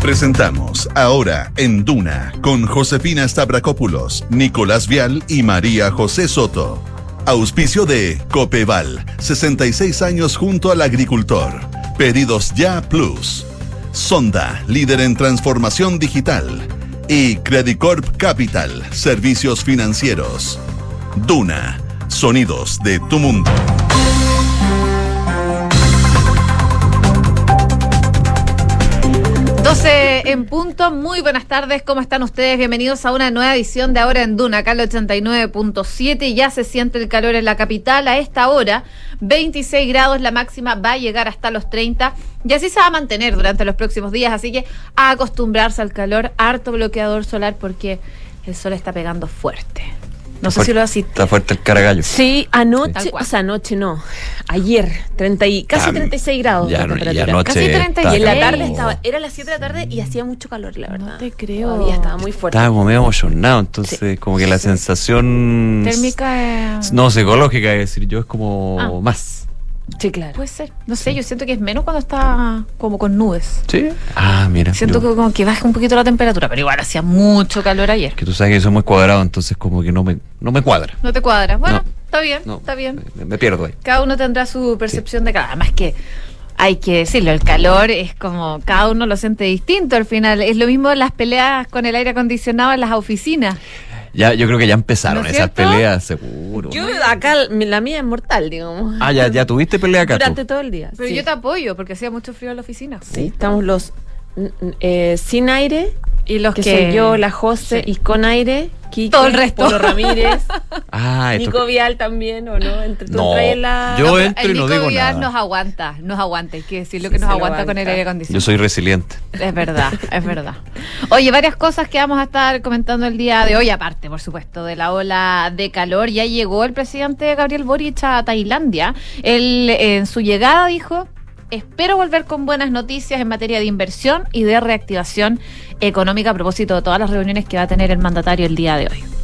Presentamos ahora en Duna con Josefina Stavrakopoulos, Nicolás Vial y María José Soto. Auspicio de Copeval, 66 años junto al agricultor. Pedidos ya Plus. Sonda, líder en transformación digital. Y Credicorp Capital, servicios financieros. Duna, sonidos de tu mundo. 12 en punto, muy buenas tardes, ¿cómo están ustedes? Bienvenidos a una nueva edición de Ahora en Duna, acá el 89.7, ya se siente el calor en la capital. A esta hora, 26 grados, la máxima va a llegar hasta los 30 y así se va a mantener durante los próximos días, así que a acostumbrarse al calor, harto bloqueador solar porque el sol está pegando fuerte. No sé si lo así. Está fuerte el caragallo. Sí, anoche, o sea, anoche no. Ayer, 30 y, casi 36 grados. Ya, la y anoche Casi 36. Y en la tarde estaba, era las 7 de la tarde y hacía mucho calor, la verdad. No te creo. Todavía estaba muy fuerte. Estaba como medio emocionado, entonces como que la sensación Térmica. eh, no psicológica, es decir, yo es como Ah. más. Sí, claro. Puede ser. No sé, yo siento que es menos cuando está como con nubes. Sí. Ah, mira. Siento yo- que como que baja un poquito la temperatura, pero igual hacía mucho calor ayer. que tú sabes que yo soy muy cuadrado, entonces como que no me, no me cuadra. No te cuadra. Bueno, No. está bien, No, está bien. Me, me pierdo ahí. Cada uno tendrá su percepción de cada. Además que hay que decirlo, el calor es como cada uno lo siente distinto al final. Es lo mismo las peleas con el aire acondicionado en las oficinas. Ya, yo creo que ya empezaron ¿No es esas cierto? peleas, seguro. Yo acá, la mía es mortal, digamos. Ah, ya, ya tuviste pelea acá Durante tú. todo el día. Pero sí. yo te apoyo porque hacía mucho frío en la oficina. Sí, estamos los eh, sin aire, Y los que, que, soy yo, la José, Sí. y con aire, Kike, Todo el resto. Polo Ramírez, Ah, esto Nico Vial también, ¿o no? Entre tú No, la... yo No, entro el y no Nico digo Villar nada. nos aguanta, nos aguanta, hay que decirlo Sí, que nos lo aguanta con el aguanta. aire yo acondicionado. soy resiliente. Es verdad, es verdad. Oye, varias cosas que vamos a estar comentando el día de hoy, aparte, por supuesto, de la ola de calor. Ya llegó el presidente Gabriel Boric a Tailandia. Él, en su llegada, dijo. Espero volver con buenas noticias en materia de inversión y de reactivación económica a propósito de todas las reuniones que va a tener el mandatario el día de hoy.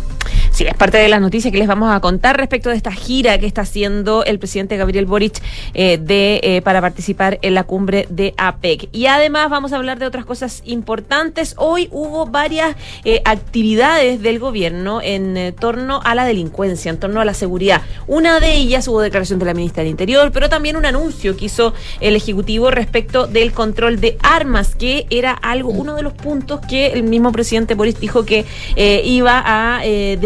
Sí, es parte de las noticias que les vamos a contar respecto de esta gira que está haciendo el presidente Gabriel Boric eh, de, eh, para participar en la cumbre de APEC. Y además vamos a hablar de otras cosas importantes. Hoy hubo varias eh, actividades del gobierno en torno a la delincuencia, en torno a la seguridad. Una de ellas hubo declaración de la ministra del Interior, pero también un anuncio que hizo el Ejecutivo respecto del control de armas, que era algo, uno de los puntos que el mismo presidente Boris dijo que iba a eh,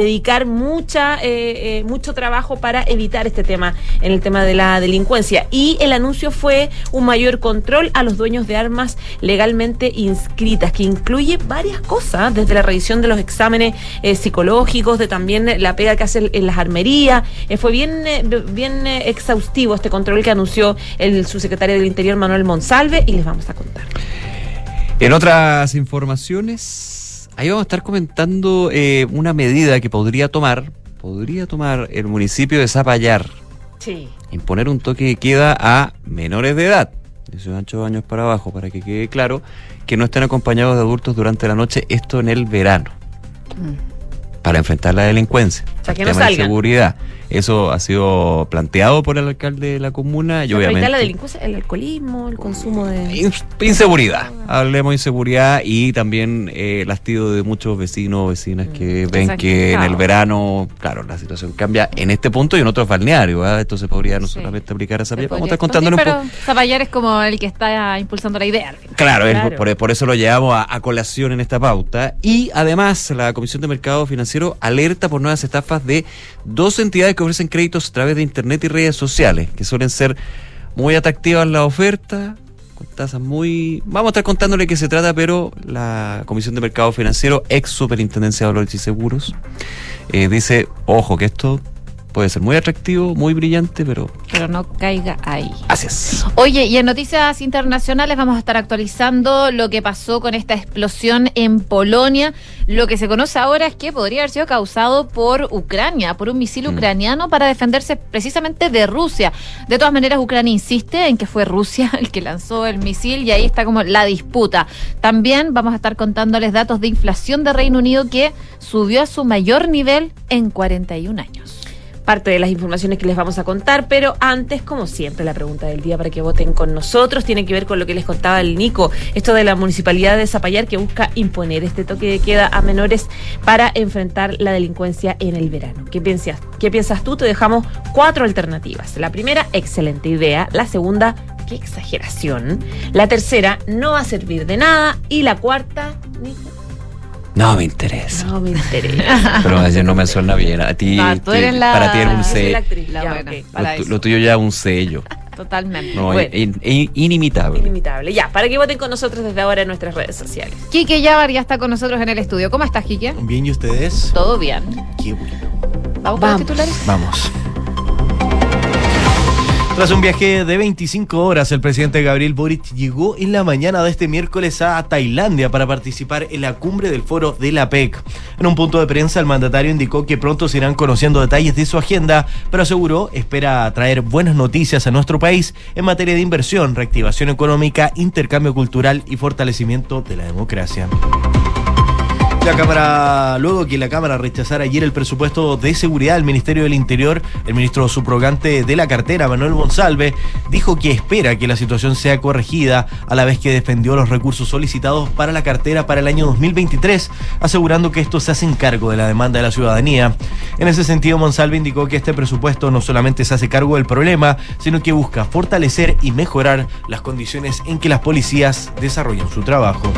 mucha, eh, eh, mucho trabajo para evitar este tema, en el tema de la delincuencia. Y el anuncio fue un mayor control a los dueños de armas legalmente inscritas, que incluye varias cosas, desde la revisión de los exámenes eh, psicológicos, de también la pega que hacen en las armerías. Fue bien, bien exhaustivo este control que anunció el subsecretario del Interior, Manuel Monsalve, y les vamos a contar. En otras informaciones, ahí vamos a estar comentando eh, una medida que podría tomar, podría tomar el municipio de Zapallar, Sí. imponer un toque de queda a menores de edad, de 18 años para abajo, para que quede claro que no estén acompañados de adultos durante la noche, esto en el verano, para enfrentar la delincuencia, O sea, que el no tema de salgan. seguridad. Eso ha sido planteado por el alcalde de la comuna y obviamente... la delincuencia, el alcoholismo, el consumo de... Ins- Inseguridad, hablemos de inseguridad y también eh, el hastío de muchos vecinos, vecinas que ven Exacto. que en el verano, claro, la situación cambia en este punto y en otros balnearios, esto se podría no Sí. solamente aplicar a Zapallar, vamos a estar contándole un poco. Zapallar es como el que está impulsando la idea. Claro, es por, por eso lo llevamos a, a colación en esta pauta. Y además, la Comisión de Mercado Financiero alerta por nuevas estafas de dos entidades que ofrecen créditos a través de Internet y redes sociales, que suelen ser muy atractivas la oferta, con tasas muy... Vamos a estar contándole qué se trata, pero la Comisión de Mercado Financiero, ex Superintendencia de Valores y Seguros, eh, dice, ojo, que esto puede ser muy atractivo, muy brillante, pero Pero no caiga ahí. así es. Oye, y en noticias internacionales vamos a estar actualizando lo que pasó con esta explosión en Polonia. Lo que se conoce ahora es que podría haber sido causado por Ucrania, por un misil Mm. ucraniano para defenderse precisamente de Rusia. De todas maneras, Ucrania insiste en que fue Rusia el que lanzó el misil y ahí está como la disputa. También vamos a estar contándoles datos de inflación de Reino Unido que subió a su mayor nivel en 41 años. Parte de las informaciones que les vamos a contar, pero antes, como siempre, la pregunta del día para que voten con nosotros tiene que ver con lo que les contaba el Nico, esto de la municipalidad de Zapallar que busca imponer este toque de queda a menores para enfrentar la delincuencia en el verano. ¿Qué piensas? ¿Qué piensas tú? Te dejamos cuatro alternativas. La primera, excelente idea. La segunda, qué exageración. La tercera, no va a servir de nada. Y la cuarta, No me interesa. no me interesa. Pero ayer no me suena bien. A ti, Ah, tú eres la- para ti era un sello. Lo, tuyo ya es un sello. Totalmente. No, Bueno. in- in- inimitable. Inimitable. Ya, para que voten con nosotros desde ahora en nuestras redes sociales. Quique Yavar ya está con nosotros en el estudio. ¿Cómo estás, Quique? Bien, ¿y ustedes? Todo bien. Qué bueno. ¿Vamos, con Vamos. los titulares? Vamos. Tras un viaje de 25 horas, el presidente Gabriel Boric llegó en la mañana de este miércoles a Tailandia para participar en la cumbre del foro de la PEC. En un punto de prensa, el mandatario indicó que pronto se irán conociendo detalles de su agenda, pero aseguró espera traer buenas noticias a nuestro país en materia de inversión, reactivación económica, intercambio cultural y fortalecimiento de la democracia. La Cámara, luego que la Cámara rechazara ayer el presupuesto de seguridad del Ministerio del Interior, el ministro subrogante de la cartera, Manuel Monsalve, dijo que espera que la situación sea corregida, a la vez que defendió los recursos solicitados para la cartera para el año 2023, asegurando que esto se hace en cargo de la demanda de la ciudadanía. En ese sentido, Monsalve indicó que este presupuesto no solamente se hace cargo del problema, sino que busca fortalecer y mejorar las condiciones en que las policías desarrollan su trabajo.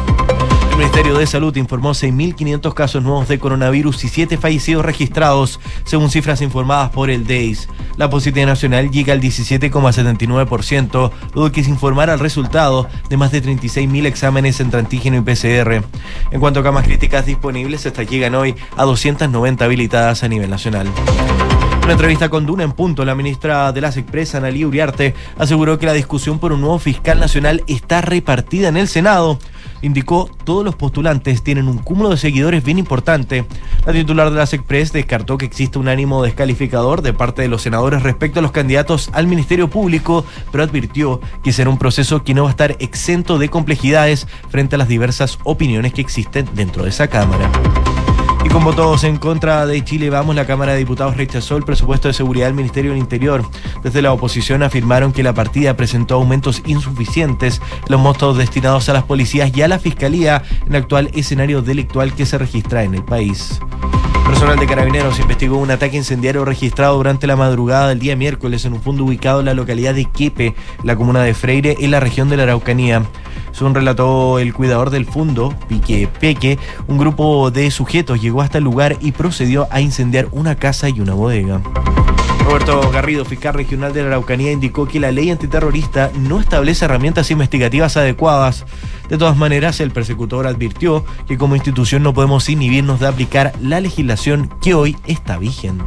El Ministerio de Salud informó 6.500 casos nuevos de coronavirus y 7 fallecidos registrados, según cifras informadas por el DEIS. La positividad nacional llega al 17,79%, luego que se informara el resultado de más de 36.000 exámenes entre antígeno y PCR. En cuanto a camas críticas disponibles, estas llegan hoy a 290 habilitadas a nivel nacional. En una entrevista con Duna en punto, la ministra de las Expresa, Analí Uriarte, aseguró que la discusión por un nuevo fiscal nacional está repartida en el Senado. Indicó, todos los postulantes tienen un cúmulo de seguidores bien importante. La titular de las Express descartó que exista un ánimo descalificador de parte de los senadores respecto a los candidatos al Ministerio Público, pero advirtió que será un proceso que no va a estar exento de complejidades frente a las diversas opiniones que existen dentro de esa Cámara. Y con votos en contra de Chile Vamos, la Cámara de Diputados rechazó el presupuesto de seguridad del Ministerio del Interior. Desde la oposición afirmaron que la partida presentó aumentos insuficientes en los montos destinados a las policías y a la Fiscalía en el actual escenario delictual que se registra en el país. Personal de Carabineros investigó un ataque incendiario registrado durante la madrugada del día miércoles en un fondo ubicado en la localidad de Quepe, la comuna de Freire, en la región de la Araucanía. Según relató el cuidador del fondo, Pique Peque, un grupo de sujetos llegó hasta el lugar y procedió a incendiar una casa y una bodega. Roberto Garrido, fiscal regional de la Araucanía, indicó que la ley antiterrorista no establece herramientas investigativas adecuadas. De todas maneras, el persecutor advirtió que como institución no podemos inhibirnos de aplicar la legislación que hoy está vigente.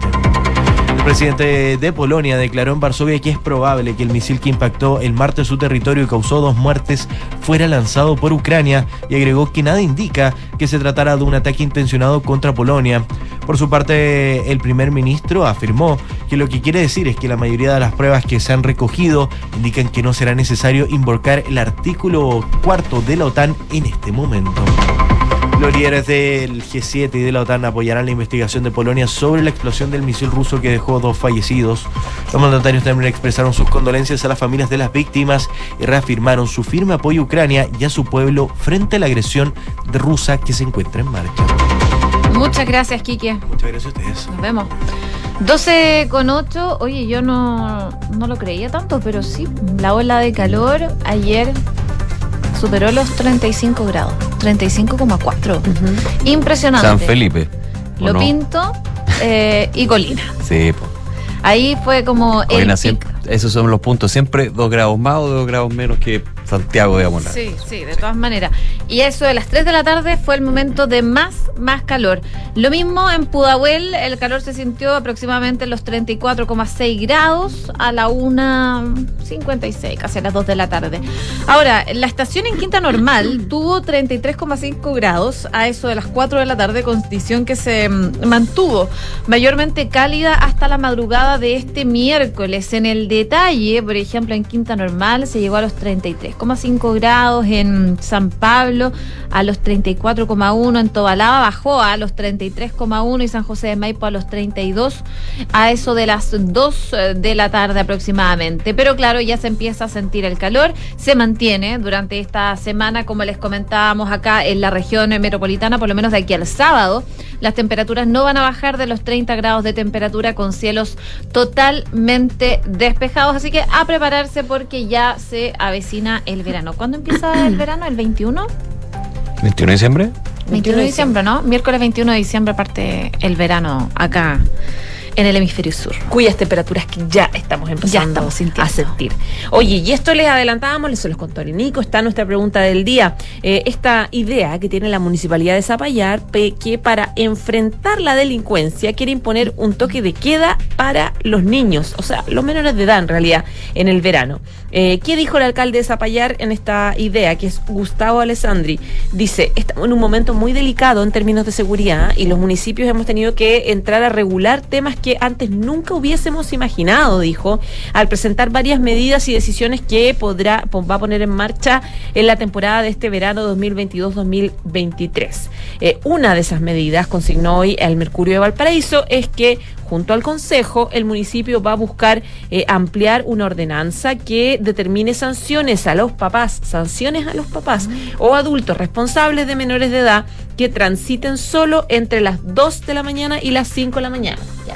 El presidente de Polonia declaró en Varsovia que es probable que el misil que impactó el martes su territorio y causó dos muertes fuera lanzado por Ucrania y agregó que nada indica que se tratara de un ataque intencionado contra Polonia. Por su parte, el primer ministro afirmó que lo que quiere decir es que la mayoría de las pruebas que se han recogido indican que no será necesario invocar el artículo cuarto de la OTAN en este momento. Los líderes del G7 y de la OTAN apoyarán la investigación de Polonia sobre la explosión del misil ruso que dejó dos fallecidos. Los mandatarios también expresaron sus condolencias a las familias de las víctimas y reafirmaron su firme apoyo a Ucrania y a su pueblo frente a la agresión rusa que se encuentra en marcha. Muchas gracias, Quique. Muchas gracias a ustedes. Nos vemos. 12 con 8. Oye, yo no, no lo creía tanto, pero sí. La ola de calor ayer superó los 35 grados. 35,4. Impresionante. San Felipe. ¿o Lo no? Pinto eh, y Colina. Sí, po. Ahí fue como Colina siempre- esos son los puntos, siempre dos grados más o dos grados menos que Santiago, digamos. Sí, sí, de todas maneras. Y eso de las 3 de la tarde fue el momento de más, más calor. Lo mismo en Pudahuel, el calor se sintió aproximadamente en los 34,6 grados a la 1.56, casi a las 2 de la tarde. Ahora, la estación en Quinta Normal tuvo 33,5 grados a eso de las 4 de la tarde, condición que se mm, mantuvo mayormente cálida hasta la madrugada de este miércoles. En el detalle, por ejemplo, en Quinta Normal se llegó a los 33 33,5 grados en San Pablo, a los 34,1 en Tobalaba, bajó a los 33,1 y San José de Maipo a los 32, a eso de las 2 eh, de la tarde aproximadamente. Pero claro, ya se empieza a sentir el calor, se mantiene durante esta semana, como les comentábamos acá en la región metropolitana, por lo menos de aquí al sábado, las temperaturas no van a bajar de los 30 grados de temperatura con cielos totalmente despejados, así que a prepararse porque ya se avecina el verano. ¿Cuándo empieza el verano? ¿El 21? 21 de diciembre. 21 de diciembre, ¿no? Miércoles 21 de diciembre parte el verano acá en el hemisferio sur. Cuyas temperaturas que ya estamos empezando estamos sintiendo. a sentir. Oye, y esto les adelantábamos, les se los contó el Nico, está nuestra pregunta del día. Eh, esta idea que tiene la municipalidad de Zapallar, que para enfrentar la delincuencia quiere imponer un toque de queda para los niños, o sea, los menores de edad en realidad, en el verano. Eh, ¿Qué dijo el alcalde de Zapallar en esta idea, que es Gustavo Alessandri? Dice, estamos en un momento muy delicado en términos de seguridad y los municipios hemos tenido que entrar a regular temas que antes nunca hubiésemos imaginado, dijo, al presentar varias medidas y decisiones que podrá po- va a poner en marcha en la temporada de este verano 2022-2023. Eh, una de esas medidas, consignó hoy el Mercurio de Valparaíso, es que junto al Consejo, el municipio va a buscar eh, ampliar una ordenanza que determine sanciones a los papás, sanciones a los papás o adultos responsables de menores de edad que transiten solo entre las 2 de la mañana y las 5 de la mañana. Ya.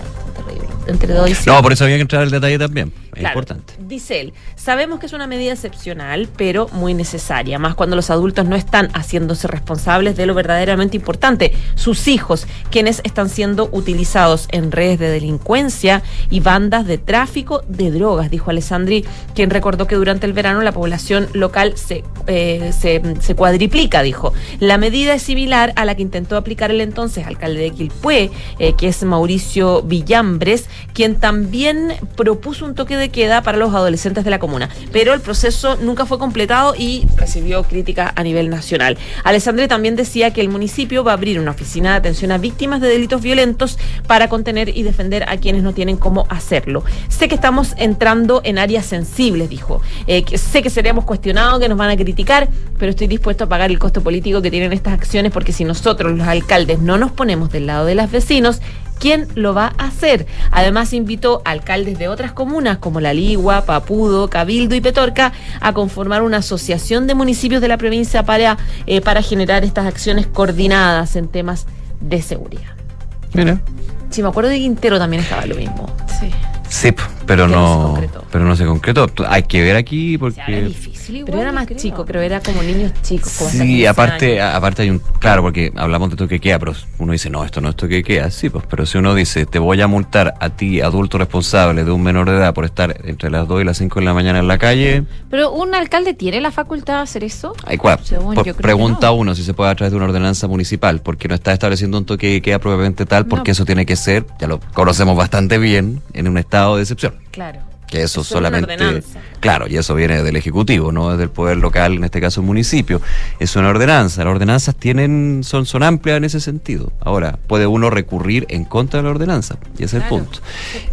Entre 2 y 5. No, por eso había que entrar al detalle también. Claro, importante. Dice él, sabemos que es una medida excepcional, pero muy necesaria, más cuando los adultos no están haciéndose responsables de lo verdaderamente importante, sus hijos, quienes están siendo utilizados en redes de delincuencia y bandas de tráfico de drogas, dijo Alessandri, quien recordó que durante el verano la población local se, eh, se, se cuadriplica, dijo. La medida es similar a la que intentó aplicar el entonces alcalde de Quilpué, eh, que es Mauricio Villambres, quien también propuso un toque de queda para los adolescentes de la comuna. Pero el proceso nunca fue completado y recibió crítica a nivel nacional. Alessandre también decía que el municipio va a abrir una oficina de atención a víctimas de delitos violentos para contener y defender a quienes no tienen cómo hacerlo. Sé que estamos entrando en áreas sensibles, dijo. Eh, sé que seremos cuestionados, que nos van a criticar, pero estoy dispuesto a pagar el costo político que tienen estas acciones porque si nosotros, los alcaldes, no nos ponemos del lado de los vecinos, ¿Quién lo va a hacer? Además, invitó a alcaldes de otras comunas como La Ligua, Papudo, Cabildo y Petorca a conformar una asociación de municipios de la provincia para, eh, para generar estas acciones coordinadas en temas de seguridad. Mira. Si me acuerdo de Quintero también estaba lo mismo. Sí. Sí, pero Que no se no, concretó. pero no se concretó. Hay que ver aquí porque es difícil igual, Pero era más creo. chico, creo, era como niños chicos. como Sí, 15 aparte, años. aparte hay un, claro, porque hablamos de toque queda, pero uno dice, no, esto no es toque queda, sí, pues, pero si uno dice, te voy a multar a ti, adulto responsable de un menor de edad, por estar entre las 2 y las 5 de la mañana en la calle, Pero un alcalde tiene la facultad de hacer eso. hay cual, Según por- yo creo pregunta que no. uno si se puede a través de una ordenanza municipal, porque no está estableciendo un toque de queda propiamente tal, porque No. eso tiene que ser, ya lo conocemos bastante bien, en un estado de excepción. Claro. Que eso solamente. Claro, y eso viene del Ejecutivo, no del poder local, en este caso el municipio. Es una ordenanza. Las ordenanzas tienen, son, son amplias en ese sentido. Ahora, puede uno recurrir en contra de la ordenanza, y ese es el punto.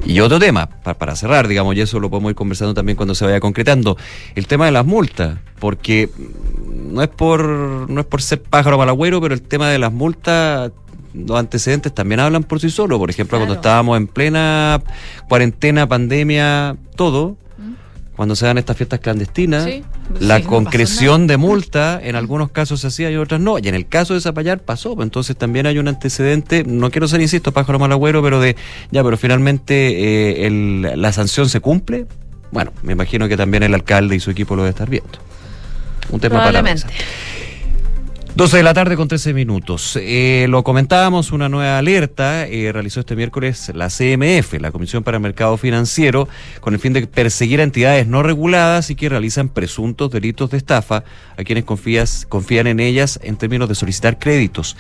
Y otro tema, pa- para cerrar, digamos, y eso lo podemos ir conversando también cuando se vaya concretando, el tema de las multas, porque mm, no es por, no es por ser pájaro malagüero, pero el tema de las multas los antecedentes también hablan por sí solos. Por ejemplo, cuando estábamos en plena cuarentena, pandemia, todo, cuando se dan estas fiestas clandestinas, Sí, la sí, no concreción de multa en algunos casos se hacía y otras no. Y en el caso de Zapallar pasó. pues Entonces también hay un antecedente, no quiero ser, insisto, pájaro malagüero, pero de, ya, pero finalmente eh, el- la sanción se cumple. Bueno, me imagino que también el alcalde y su equipo lo debe estar viendo. Un tema para Probablemente. pensar. 12 de la tarde con 13 minutos. Eh, lo comentábamos, una nueva alerta eh, realizó este miércoles la CMF, la Comisión para el Mercado Financiero, con el fin de perseguir a entidades no reguladas y que realizan presuntos delitos de estafa a quienes confías, confían en ellas en términos de solicitar créditos.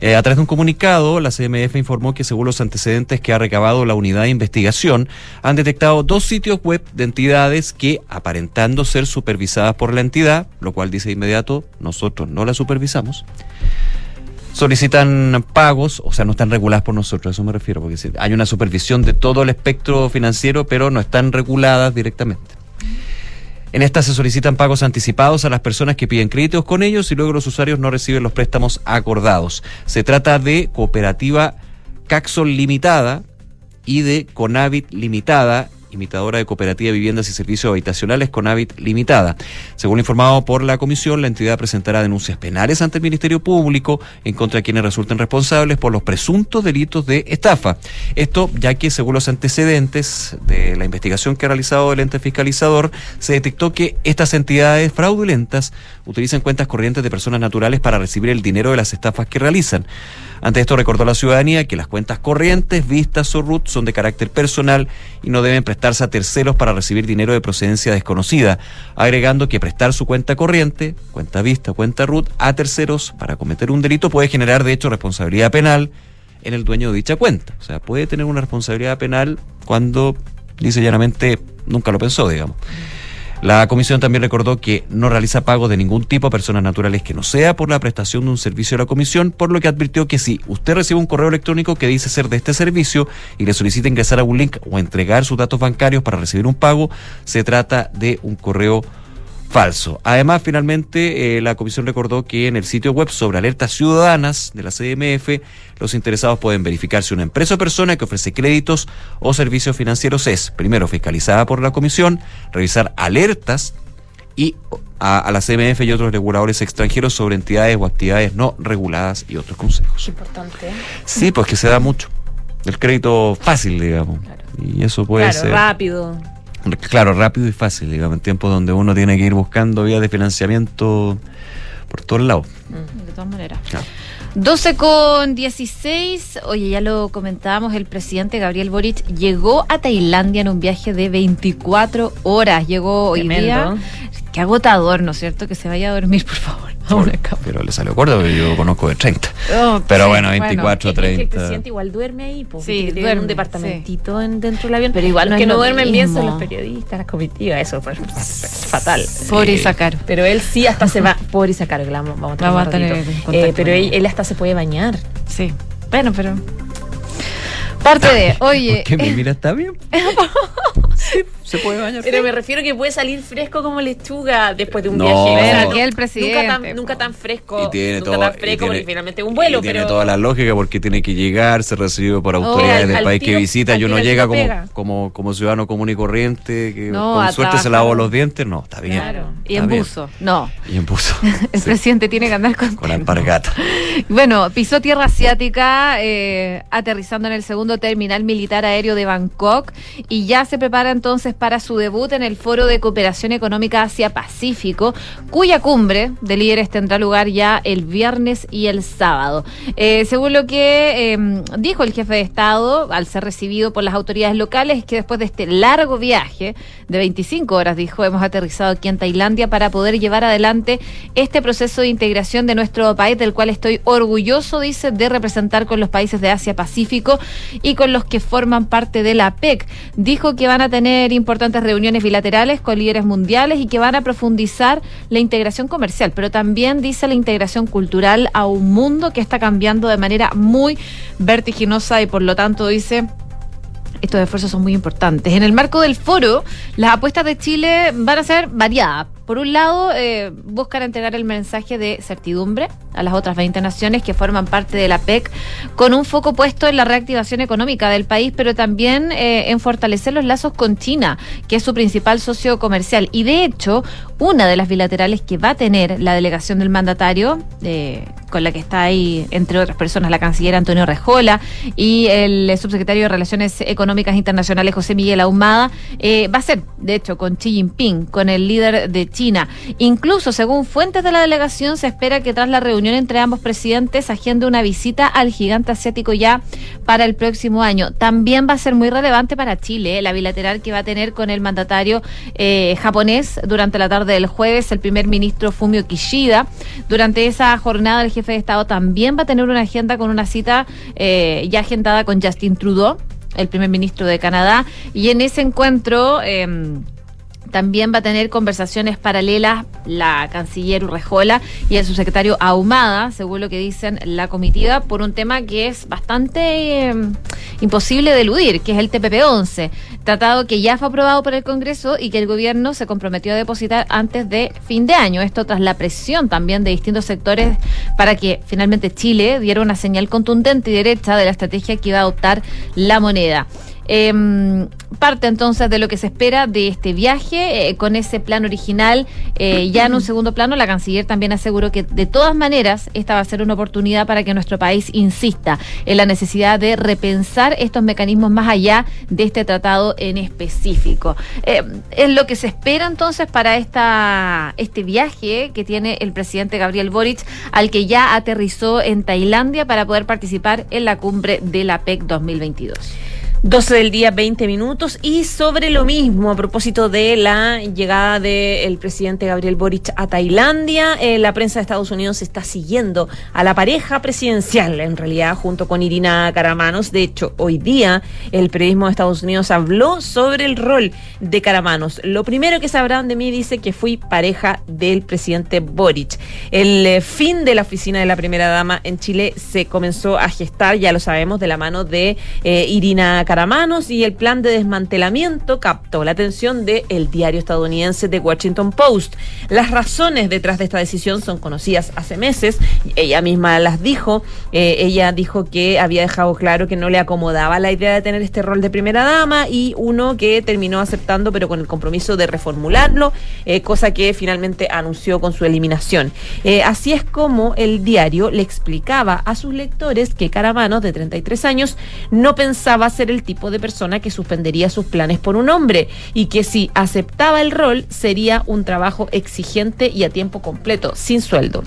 Eh, a través de un comunicado, la CMF informó que según los antecedentes que ha recabado la unidad de investigación, han detectado dos sitios web de entidades que, aparentando ser supervisadas por la entidad, lo cual dice de inmediato, nosotros no la supervisamos, solicitan pagos, o sea, no están reguladas por nosotros, a eso me refiero, porque hay una supervisión de todo el espectro financiero, pero no están reguladas directamente. En esta se solicitan pagos anticipados a las personas que piden créditos con ellos y luego los usuarios no reciben los préstamos acordados. Se trata de cooperativa Caxol Limitada y de Conavit Limitada imitadora de Cooperativa de Viviendas y Servicios Habitacionales Conavit Limitada. Según informado por la comisión, la entidad presentará denuncias penales ante el Ministerio Público en contra de quienes resulten responsables por los presuntos delitos de estafa. Esto ya que, según los antecedentes de la investigación que ha realizado el ente fiscalizador, se detectó que estas entidades fraudulentas utilizan cuentas corrientes de personas naturales para recibir el dinero de las estafas que realizan. Ante esto recordó a la ciudadanía que las cuentas corrientes, vistas o RUT son de carácter personal y no deben prestarse a terceros para recibir dinero de procedencia desconocida, agregando que prestar su cuenta corriente, cuenta vista cuenta RUT a terceros para cometer un delito puede generar de hecho responsabilidad penal en el dueño de dicha cuenta. O sea, puede tener una responsabilidad penal cuando, dice llanamente, nunca lo pensó, digamos. La comisión también recordó que no realiza pagos de ningún tipo a personas naturales que no sea por la prestación de un servicio de la comisión, por lo que advirtió que si usted recibe un correo electrónico que dice ser de este servicio y le solicita ingresar a un link o entregar sus datos bancarios para recibir un pago, se trata de un correo falso. Además, finalmente, eh, la comisión recordó que en el sitio web sobre alertas ciudadanas de la CMF, los interesados pueden verificar si una empresa o persona que ofrece créditos o servicios financieros es, primero, fiscalizada por la comisión, revisar alertas y a, a la CMF y otros reguladores extranjeros sobre entidades o actividades no reguladas y otros consejos. Importante. Sí, pues que se da mucho. El crédito fácil, digamos. Y eso puede claro, ser. rápido. Claro, rápido y fácil, digamos, en tiempos donde uno tiene que ir buscando vías de financiamiento por todos lados. De todas maneras. Claro. 12 con 16. Oye, ya lo comentábamos, el presidente Gabriel Boric llegó a Tailandia en un viaje de 24 horas. Llegó hoy Tremendo. día. Qué agotador, ¿no es cierto? Que se vaya a dormir, por favor. a una cama. Pero le salió corto, porque yo conozco de 30. Oh, Pero sí, bueno, 24, Es que el 30. presidente igual duerme ahí, pues. Sí, tiene duerme, un departamentito en- dentro del avión. Pero igual Los no que es no duermen bien son los periodistas, las comitivas, eso fue fatal. Pobre Sí. Isacaro. Pero él sí hasta se va, pobre Isacaro, que la vamos, vamos a tener, Vamos a tener Eh, pero él, hasta se puede bañar. Sí. Bueno, pero. Parte de. Oye. ¿Qué me mira? ¿Está bien? Sí, se puede bañar. Pero me refiero que puede salir fresco como lechuga después de un No. viaje. Bueno, que el Nunca presidente, tan, nunca tan fresco. Y tiene nunca todo- tan y fresco tiene- porque finalmente es un vuelo, y tiene pero. toda la lógica porque tiene que llegar, ser recibido por autoridades al- del país que visita y uno llega como, pega. como, como ciudadano común y corriente, que No, con a suerte se lavó los dientes. No, está bien. Claro. Y está en bien. buzo. No. Y en buzo. El Sí, presidente tiene que andar con. con alpargata. Bueno, pisó tierra asiática, eh, aterrizando en el segundo terminal militar aéreo de Bangkok y ya se prepara entonces para su debut en el Foro de Cooperación Económica Asia-Pacífico, cuya cumbre de líderes tendrá lugar ya el viernes y el sábado. Eh, según lo que eh, dijo el jefe de Estado, al ser recibido por las autoridades locales, es que después de este largo viaje de 25 horas, dijo, hemos aterrizado aquí en Tailandia para poder llevar adelante este proceso de integración de nuestro país, del cual estoy orgulloso, dice, de representar con los países de Asia-Pacífico y con los que forman parte de la PEC. Dijo que van a tener importantes reuniones bilaterales con líderes mundiales y que van a profundizar la integración comercial, pero también dice la integración cultural a un mundo que está cambiando de manera muy vertiginosa y por lo tanto dice estos esfuerzos son muy importantes. En el marco del foro, las apuestas de Chile van a ser variadas. Por un lado, eh, buscan entregar el mensaje de certidumbre a las otras 20 naciones que forman parte de la PEC, con un foco puesto en la reactivación económica del país, pero también eh, en fortalecer los lazos con China, que es su principal socio comercial. Y de hecho, una de las bilaterales que va a tener la delegación del mandatario, eh, con la que está ahí, entre otras personas, la canciller Antonio Rejola y el subsecretario de Relaciones Económicas Internacionales José Miguel Ahumada, eh, va a ser, de hecho, con Xi Jinping, con el líder de China. Incluso, según fuentes de la delegación, se espera que tras la reunión entre ambos presidentes agende una visita al gigante asiático ya para el próximo año. También va a ser muy relevante para Chile, eh, la bilateral que va a tener con el mandatario eh, japonés durante la tarde del jueves, el primer ministro Fumio Kishida. Durante esa jornada, el jefe de Estado también va a tener una agenda con una cita eh, ya agendada con Justin Trudeau, el primer ministro de Canadá. Y en ese encuentro... em, también va a tener conversaciones paralelas la canciller Urrejola y el subsecretario Ahumada, según lo que dicen la comitiva, por un tema que es bastante eh, imposible de eludir, que es el TPP-11, tratado que ya fue aprobado por el Congreso y que el gobierno se comprometió a depositar antes de fin de año. Esto tras la presión también de distintos sectores para que finalmente Chile diera una señal contundente y derecha de la estrategia que iba a adoptar la moneda. Eh, parte entonces de lo que se espera de este viaje eh, con ese plan original. Eh, ya en un segundo plano, la canciller también aseguró que de todas maneras esta va a ser una oportunidad para que nuestro país insista en la necesidad de repensar estos mecanismos más allá de este tratado en específico. Eh, es lo que se espera entonces para esta, este viaje que tiene el presidente Gabriel Boric, al que ya aterrizó en Tailandia para poder participar en la cumbre de la PEC 2022. 12 del día, 20 minutos. Y sobre lo mismo, a propósito de la llegada del presidente Gabriel Boric a Tailandia, eh, la prensa de Estados Unidos está siguiendo a la pareja presidencial, en realidad, junto con Irina Caramanos. De hecho, hoy día el periodismo de Estados Unidos habló sobre el rol de Caramanos. Lo primero que sabrán de mí dice que fui pareja del presidente Boric. El eh, fin de la oficina de la primera dama en Chile se comenzó a gestar, ya lo sabemos, de la mano de eh, Irina Caramanos y el plan de desmantelamiento captó la atención del diario estadounidense The Washington Post. Las razones detrás de esta decisión son conocidas hace meses, ella misma las dijo, eh, ella dijo que había dejado claro que no le acomodaba la idea de tener este rol de primera dama y uno que terminó aceptando pero con el compromiso de reformularlo, eh, cosa que finalmente anunció con su eliminación. Eh, así es como el diario le explicaba a sus lectores que Caramanos, de 33 años, no pensaba ser el tipo de persona que suspendería sus planes por un hombre y que si aceptaba el rol sería un trabajo exigente y a tiempo completo, sin sueldo.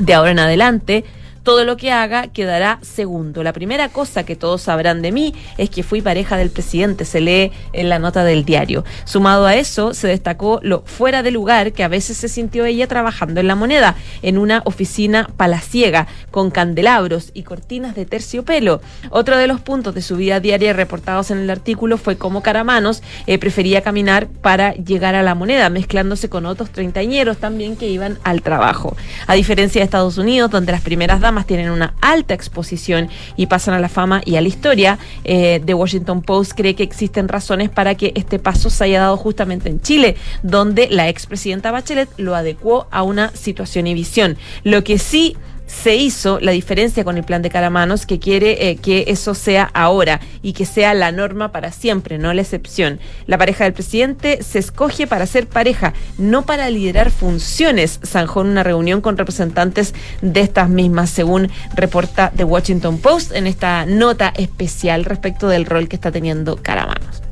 De ahora en adelante, todo lo que haga quedará segundo. La primera cosa que todos sabrán de mí es que fui pareja del presidente, se lee en la nota del diario. Sumado a eso, se destacó lo fuera de lugar que a veces se sintió ella trabajando en la moneda, en una oficina palaciega, con candelabros y cortinas de terciopelo. Otro de los puntos de su vida diaria reportados en el artículo fue cómo Caramanos eh, prefería caminar para llegar a la moneda, mezclándose con otros treintañeros también que iban al trabajo. A diferencia de Estados Unidos, donde las primeras damas tienen una alta exposición y pasan a la fama y a la historia. Eh, The Washington Post cree que existen razones para que este paso se haya dado justamente en Chile, donde la expresidenta Bachelet lo adecuó a una situación y visión. Lo que sí se hizo la diferencia con el plan de Caramanos, que quiere eh, que eso sea ahora y que sea la norma para siempre, no la excepción. La pareja del presidente se escoge para ser pareja, no para liderar funciones, zanjó en una reunión con representantes de estas mismas, según reporta The Washington Post en esta nota especial respecto del rol que está teniendo Caramanos.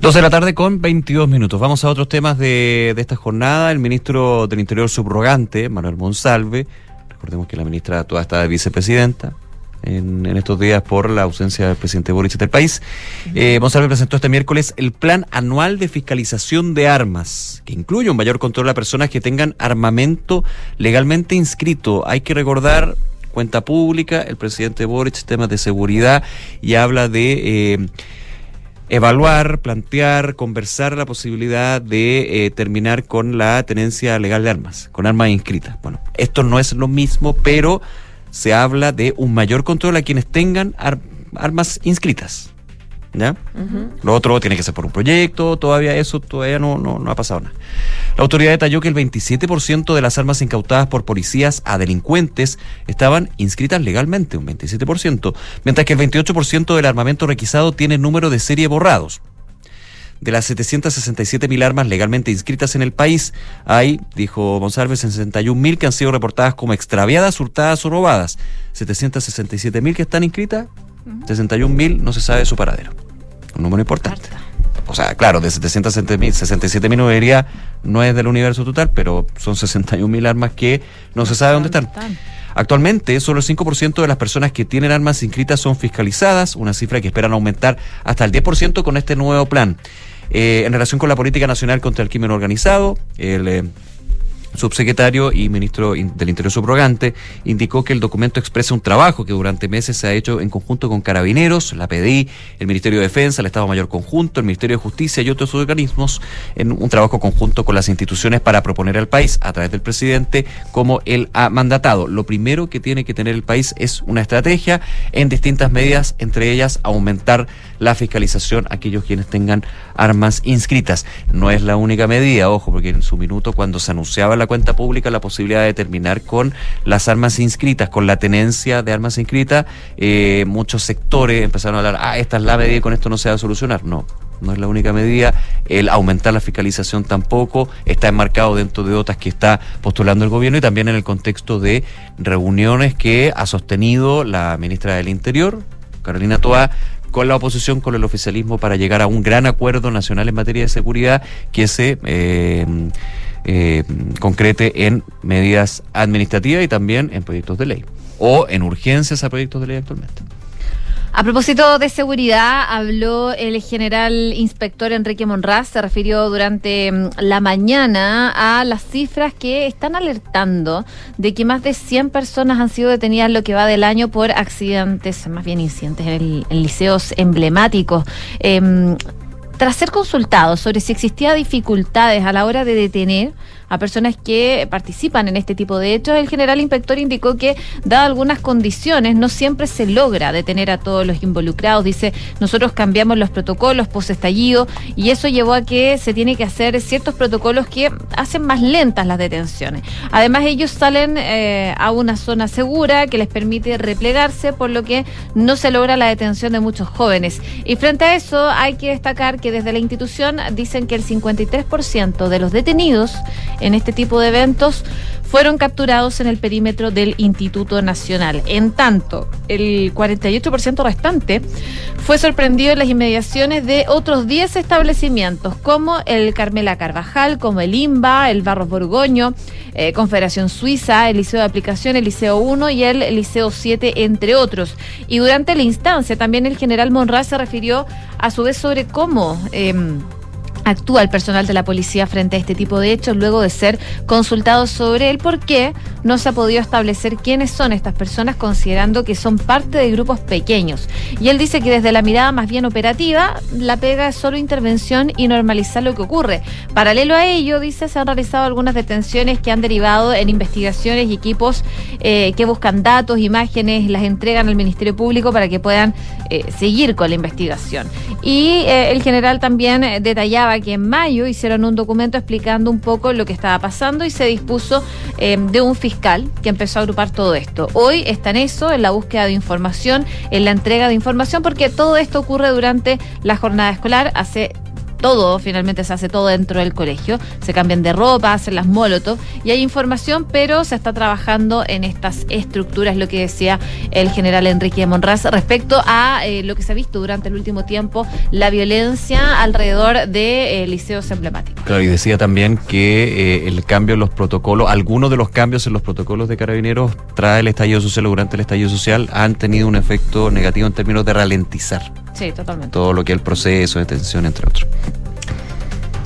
12 de la tarde con 22 minutos. Vamos a otros temas de, de esta jornada. El ministro del Interior subrogante, Manuel Monsalve, recordemos que la ministra toda está de vicepresidenta en, en, estos días por la ausencia del presidente Boric del país. Eh, Monsalve presentó este miércoles el Plan Anual de Fiscalización de Armas, que incluye un mayor control a personas que tengan armamento legalmente inscrito. Hay que recordar cuenta pública, el presidente Boric, temas de seguridad, y habla de... Eh, evaluar, plantear, conversar la posibilidad de eh, terminar con la tenencia legal de armas, con armas inscritas. Bueno, esto no es lo mismo, pero se habla de un mayor control a quienes tengan ar armas inscritas. ¿Ya? Uh -huh. Lo otro tiene que ser por un proyecto, todavía eso todavía no, no, no ha pasado nada. La autoridad detalló que el 27% de las armas incautadas por policías a delincuentes estaban inscritas legalmente, un 27%, mientras que el 28% del armamento requisado tiene número de serie borrados. De las 767 mil armas legalmente inscritas en el país, hay, dijo Monsalve, 61 mil que han sido reportadas como extraviadas, hurtadas o robadas. 767 mil que están inscritas, 61 mil no se sabe su paradero. Un número importante. O sea, claro, de 767 mil no debería, no es del universo total, pero son 61 mil armas que no se sabe dónde están. Actualmente, solo el 5% de las personas que tienen armas inscritas son fiscalizadas, una cifra que esperan aumentar hasta el 10% con este nuevo plan. Eh, en relación con la política nacional contra el crimen organizado, el eh, subsecretario y ministro in- del Interior subrogante, indicó que el documento expresa un trabajo que durante meses se ha hecho en conjunto con Carabineros, la PDI, el Ministerio de Defensa, el Estado Mayor Conjunto, el Ministerio de Justicia y otros organismos en un trabajo conjunto con las instituciones para proponer al país, a través del presidente, como él ha mandatado. Lo primero que tiene que tener el país es una estrategia en distintas medidas, entre ellas aumentar la fiscalización a aquellos quienes tengan armas inscritas. No es la única medida, ojo, porque en su minuto cuando se anunciaba en la cuenta pública la posibilidad de terminar con las armas inscritas, con la tenencia de armas inscritas, eh, muchos sectores empezaron a hablar, ah, esta es la medida y con esto no se va a solucionar. No, no es la única medida. El aumentar la fiscalización tampoco está enmarcado dentro de otras que está postulando el gobierno y también en el contexto de reuniones que ha sostenido la ministra del Interior, Carolina Toa, con la oposición, con el oficialismo, para llegar a un gran acuerdo nacional en materia de seguridad que se eh, eh, concrete en medidas administrativas y también en proyectos de ley o en urgencias a proyectos de ley actualmente. A propósito de seguridad, habló el general inspector Enrique Monraz, se refirió durante mm, la mañana a las cifras que están alertando de que más de 100 personas han sido detenidas en lo que va del año por accidentes, más bien incidentes en, en liceos emblemáticos. Em, tras ser consultado sobre si existía dificultades a la hora de detener a personas que participan en este tipo de hechos, el general inspector indicó que, dadas algunas condiciones, no siempre se logra detener a todos los involucrados. Dice, nosotros cambiamos los protocolos post estallido y eso llevó a que se tiene que hacer ciertos protocolos que hacen más lentas las detenciones. Además, ellos salen eh, a una zona segura que les permite replegarse, por lo que no se logra la detención de muchos jóvenes. Y frente a eso, hay que destacar que desde la institución dicen que el 53% de los detenidos en este tipo de eventos fueron capturados en el perímetro del Instituto Nacional. En tanto, el 48% restante fue sorprendido en las inmediaciones de otros 10 establecimientos, como el Carmela Carvajal, como el IMBA, el Barros Borgoño, eh, Confederación Suiza, el Liceo de Aplicación, el Liceo 1 y el Liceo 7, entre otros. Y durante la instancia también el general Monraz se refirió a su vez sobre cómo... Eh, actúa el personal de la policía frente a este tipo de hechos luego de ser consultado sobre el por qué no se ha podido establecer quiénes son estas personas considerando que son parte de grupos pequeños. Y él dice que desde la mirada más bien operativa, la pega es solo intervención y normalizar lo que ocurre. Paralelo a ello, dice, se han realizado algunas detenciones que han derivado en investigaciones y equipos eh, que buscan datos, imágenes, las entregan al Ministerio Público para que puedan eh, seguir con la investigación. Y eh, el general también eh, que en mayo hicieron un documento explicando un poco lo que estaba pasando y se dispuso eh, de un fiscal que empezó a agrupar todo esto. Hoy está en eso, en la búsqueda de información, en la entrega de información, porque todo esto ocurre durante la jornada escolar. Hace todo, finalmente se hace todo dentro del colegio. Se cambian de ropa, hacen las molotov y hay información, pero se está trabajando en estas estructuras, lo que decía el general Enrique Monraz respecto a eh, lo que se ha visto durante el último tiempo, la violencia alrededor de eh, liceos emblemáticos. Claro, y decía también que eh, el cambio en los protocolos, algunos de los cambios en los protocolos de carabineros trae el estallido social durante el estallido social han tenido un efecto negativo en términos de ralentizar Totalmente. todo lo que es el proceso de detención, entre otros.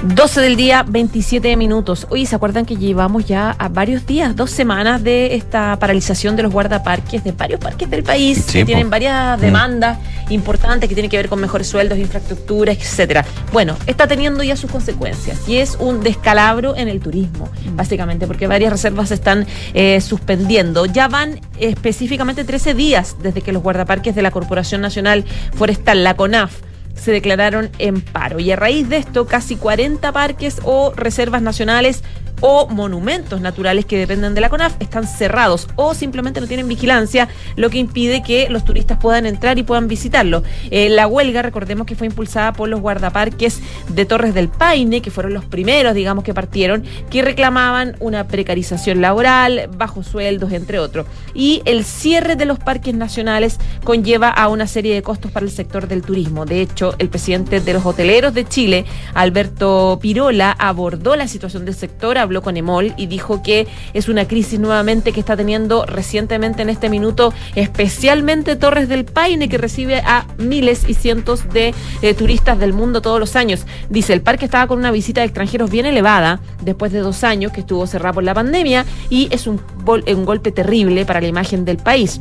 12 del día, 27 minutos. Oye, ¿se acuerdan que llevamos ya a varios días, dos semanas de esta paralización de los guardaparques de varios parques del país Sí, que po. tienen varias Mm. demandas importantes que tienen que ver con mejores sueldos, infraestructuras, etcétera? Bueno, está teniendo ya sus consecuencias y es un descalabro en el turismo, básicamente, porque varias reservas se están eh, suspendiendo. Ya van específicamente 13 días desde que los guardaparques de la Corporación Nacional Forestal, la CONAF, se declararon en paro. Y a raíz de esto, casi 40 parques o reservas nacionales o monumentos naturales que dependen de la CONAF están cerrados o simplemente no tienen vigilancia, lo que impide que los turistas puedan entrar y puedan visitarlo. Eh, la huelga, recordemos que fue impulsada por los guardaparques de Torres del Paine, que fueron los primeros, digamos, que partieron, que reclamaban una precarización laboral, bajos sueldos, entre otros. Y el cierre de los parques nacionales conlleva a una serie de costos para el sector del turismo. De hecho, el presidente de los hoteleros de Chile, Alberto Pirola, abordó la situación del sector, habló con Emol y dijo que es una crisis nuevamente que está teniendo recientemente en este minuto, especialmente Torres del Paine, que recibe a miles y cientos de eh, turistas del mundo todos los años. Dice, el parque estaba con una visita de extranjeros bien elevada después de dos años que estuvo cerrado por la pandemia y es un, un golpe terrible para la imagen del país.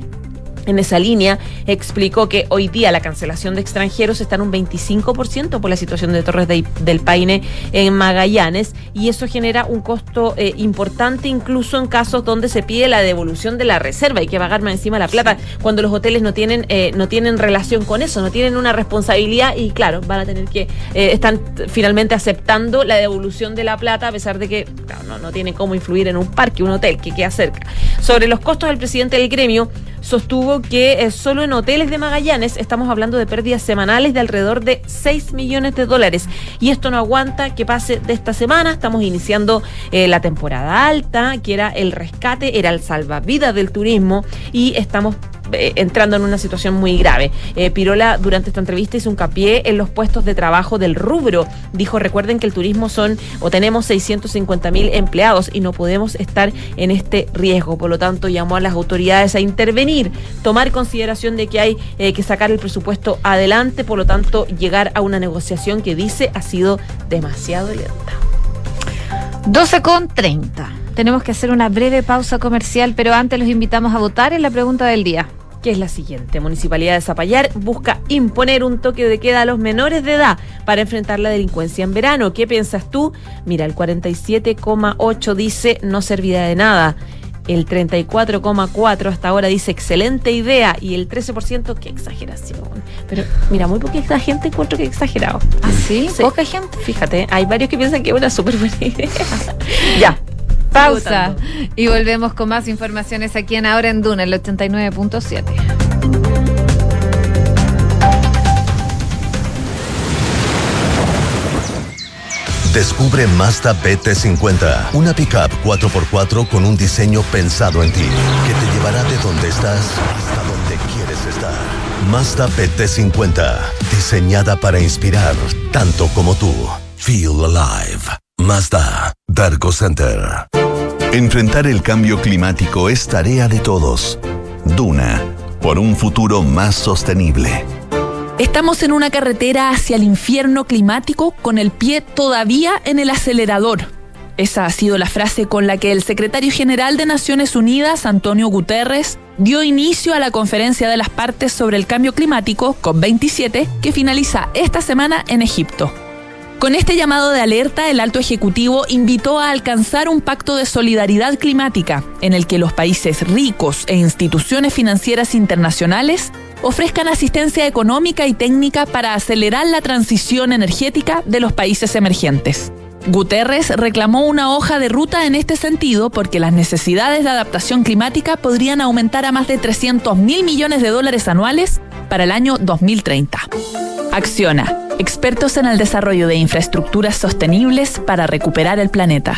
En esa línea explicó que hoy día la cancelación de extranjeros está en un 25% por la situación de Torres del Paine en Magallanes y eso genera un costo eh, importante incluso en casos donde se pide la devolución de la reserva. Hay que pagar más encima la plata cuando los hoteles no tienen eh, no tienen relación con eso, no tienen una responsabilidad y claro, van a tener que eh, están finalmente aceptando la devolución de la plata a pesar de que no, no tienen cómo influir en un parque, un hotel que queda cerca. Sobre los costos, el presidente del gremio sostuvo que eh, solo en hoteles de Magallanes estamos hablando de pérdidas semanales de alrededor de 6 millones de dólares. Y esto no aguanta que pase de esta semana. Estamos iniciando eh, la temporada alta, que era el rescate, era el salvavidas del turismo y estamos eh, entrando en una situación muy grave. Eh, Pirola durante esta entrevista hizo un capié en los puestos de trabajo del rubro. Dijo, recuerden que el turismo son o tenemos 650 mil empleados y no podemos estar en este riesgo. Por lo tanto, llamó a las autoridades a intervenir, tomar consideración de que hay eh, que sacar el presupuesto adelante, por lo tanto, llegar a una negociación que dice ha sido demasiado lenta. 12 con 30. Tenemos que hacer una breve pausa comercial, pero antes los invitamos a votar en la pregunta del día que es la siguiente. Municipalidad de Zapallar busca imponer un toque de queda a los menores de edad para enfrentar la delincuencia en verano. ¿Qué piensas tú? Mira, el 47,8 dice no servirá de nada. El 34,4 hasta ahora dice excelente idea y el 13% qué exageración. Pero mira, muy poquita gente encuentro que exagerado. ¿Ah, sí? Poca gente. Fíjate, hay varios que piensan que es una súper buena idea. ya, Pausa. Y volvemos con más informaciones aquí en Ahora en Duna, el 89.7. Descubre Mazda BT50, una pickup 4x4 con un diseño pensado en ti, que te llevará de donde estás hasta donde quieres estar. Mazda BT50, diseñada para inspirar tanto como tú. Feel alive. Mazda, Darko Center. Enfrentar el cambio climático es tarea de todos. Duna, por un futuro más sostenible. Estamos en una carretera hacia el infierno climático con el pie todavía en el acelerador. Esa ha sido la frase con la que el secretario general de Naciones Unidas, Antonio Guterres, dio inicio a la conferencia de las partes sobre el cambio climático, COP27, que finaliza esta semana en Egipto. Con este llamado de alerta, el alto ejecutivo invitó a alcanzar un pacto de solidaridad climática en el que los países ricos e instituciones financieras internacionales ofrezcan asistencia económica y técnica para acelerar la transición energética de los países emergentes. Guterres reclamó una hoja de ruta en este sentido porque las necesidades de adaptación climática podrían aumentar a más de 300 mil millones de dólares anuales para el año 2030. Acciona expertos en el desarrollo de infraestructuras sostenibles para recuperar el planeta.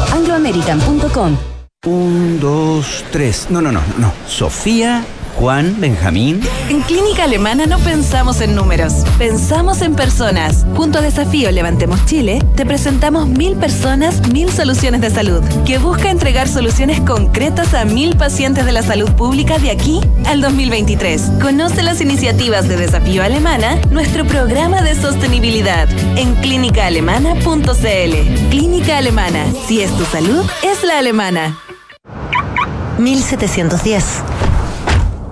angloamerican.com. Un, dos, tres. No, no, no, no. Sofía Juan, Benjamín. En Clínica Alemana no pensamos en números, pensamos en personas. Junto a Desafío Levantemos Chile, te presentamos mil personas, mil soluciones de salud, que busca entregar soluciones concretas a mil pacientes de la salud pública de aquí al 2023. Conoce las iniciativas de Desafío Alemana, nuestro programa de sostenibilidad, en clínicaalemana.cl. Clínica Alemana, si es tu salud, es la alemana. 1710,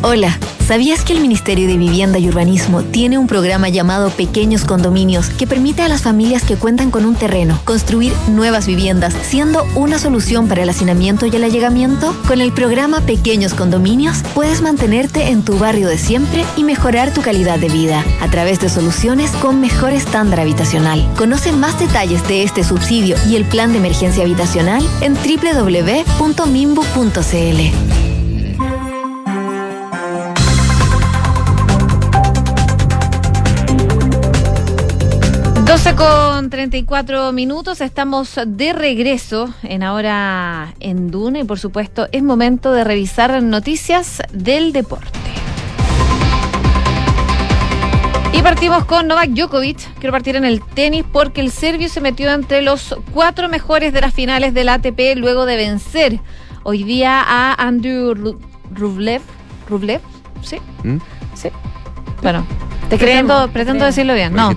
Hola, ¿sabías que el Ministerio de Vivienda y Urbanismo tiene un programa llamado Pequeños Condominios que permite a las familias que cuentan con un terreno construir nuevas viviendas, siendo una solución para el hacinamiento y el allegamiento? Con el programa Pequeños Condominios puedes mantenerte en tu barrio de siempre y mejorar tu calidad de vida a través de soluciones con mejor estándar habitacional. Conoce más detalles de este subsidio y el plan de emergencia habitacional en www.mimbu.cl. 12 con 34 minutos, estamos de regreso en ahora en Duna y por supuesto es momento de revisar noticias del deporte. Y partimos con Novak Djokovic. Quiero partir en el tenis porque el serbio se metió entre los cuatro mejores de las finales del ATP luego de vencer hoy día a Andrew Ru- Rublev. Rublev, ¿sí? ¿Mm? Sí. Bueno, te pretendo, pretendo decirlo bien. No.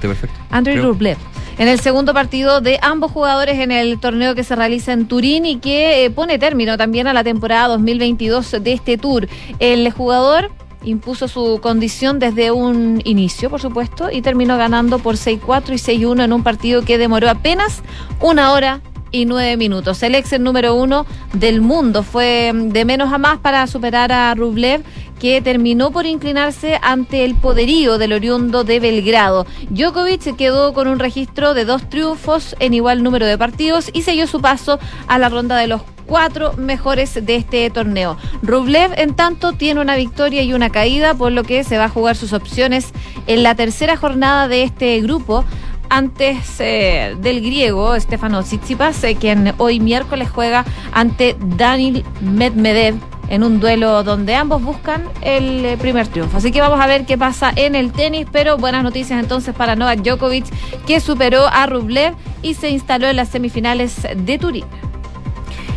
Andrew. Rublev. En el segundo partido de ambos jugadores en el torneo que se realiza en Turín y que eh, pone término también a la temporada 2022 de este tour. El jugador impuso su condición desde un inicio, por supuesto, y terminó ganando por 6-4 y 6-1 en un partido que demoró apenas una hora y nueve minutos. El ex número uno del mundo fue de menos a más para superar a Rublev, que terminó por inclinarse ante el poderío del oriundo de Belgrado. Djokovic quedó con un registro de dos triunfos en igual número de partidos y selló su paso a la ronda de los cuatro mejores de este torneo. Rublev, en tanto, tiene una victoria y una caída, por lo que se va a jugar sus opciones en la tercera jornada de este grupo antes eh, del griego Stefano Tsitsipas, eh, quien hoy miércoles juega ante Daniel Medvedev en un duelo donde ambos buscan el eh, primer triunfo. Así que vamos a ver qué pasa en el tenis, pero buenas noticias entonces para Novak Djokovic, que superó a Rublev y se instaló en las semifinales de Turín.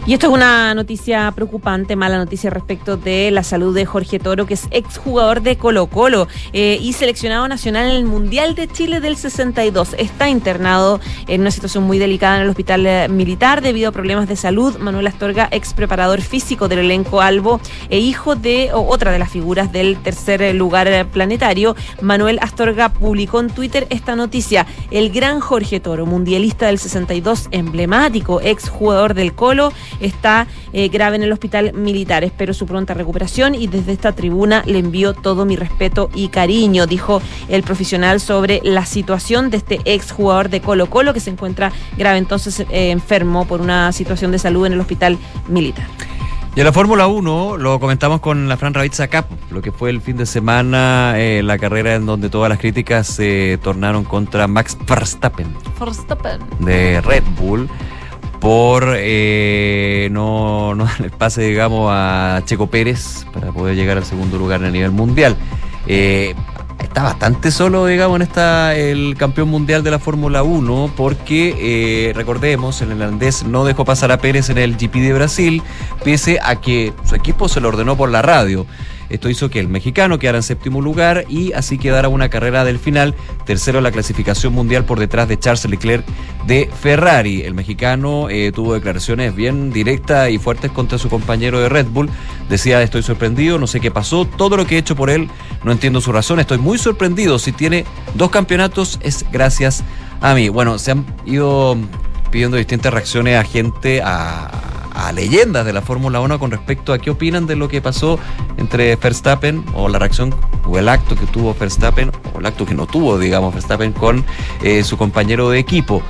Y esto es una noticia preocupante, mala noticia respecto de la salud de Jorge Toro, que es exjugador de Colo Colo eh, y seleccionado nacional en el Mundial de Chile del 62. Está internado en una situación muy delicada en el hospital eh, militar debido a problemas de salud. Manuel Astorga, ex preparador físico del elenco Albo e hijo de otra de las figuras del tercer lugar eh, planetario, Manuel Astorga publicó en Twitter esta noticia. El gran Jorge Toro, mundialista del 62, emblemático, ex jugador del Colo, está eh, grave en el hospital militar. Espero su pronta recuperación y desde esta tribuna le envío todo mi respeto y cariño, dijo el profesional sobre la situación de este ex jugador de Colo Colo que se encuentra grave entonces eh, enfermo por una situación de salud en el hospital militar. Y en la Fórmula 1 lo comentamos con la Fran Ravizza Cap, lo que fue el fin de semana, eh, la carrera en donde todas las críticas se tornaron contra Max Verstappen Verstappen. de Red Bull por eh, no, darle el pase, digamos, a Checo Pérez para poder llegar al segundo lugar a nivel mundial. Eh, está bastante solo, digamos, en esta el campeón mundial de la Fórmula 1, porque eh, recordemos, el irlandés no dejó pasar a Pérez en el GP de Brasil, pese a que su equipo se lo ordenó por la radio. Esto hizo que el mexicano quedara en séptimo lugar y así quedara una carrera del final, tercero en la clasificación mundial por detrás de Charles Leclerc de Ferrari. El mexicano eh, tuvo declaraciones bien directas y fuertes contra su compañero de Red Bull. Decía, estoy sorprendido, no sé qué pasó, todo lo que he hecho por él, no entiendo su razón, estoy muy sorprendido. Si tiene dos campeonatos es gracias a mí. Bueno, se han ido pidiendo distintas reacciones a gente, a, leyendas de la Fórmula 1 con respecto a qué opinan de lo que pasó entre Verstappen o la reacción o el acto que tuvo Verstappen, o el acto que no tuvo, digamos, Verstappen con eh, su compañero de equipo.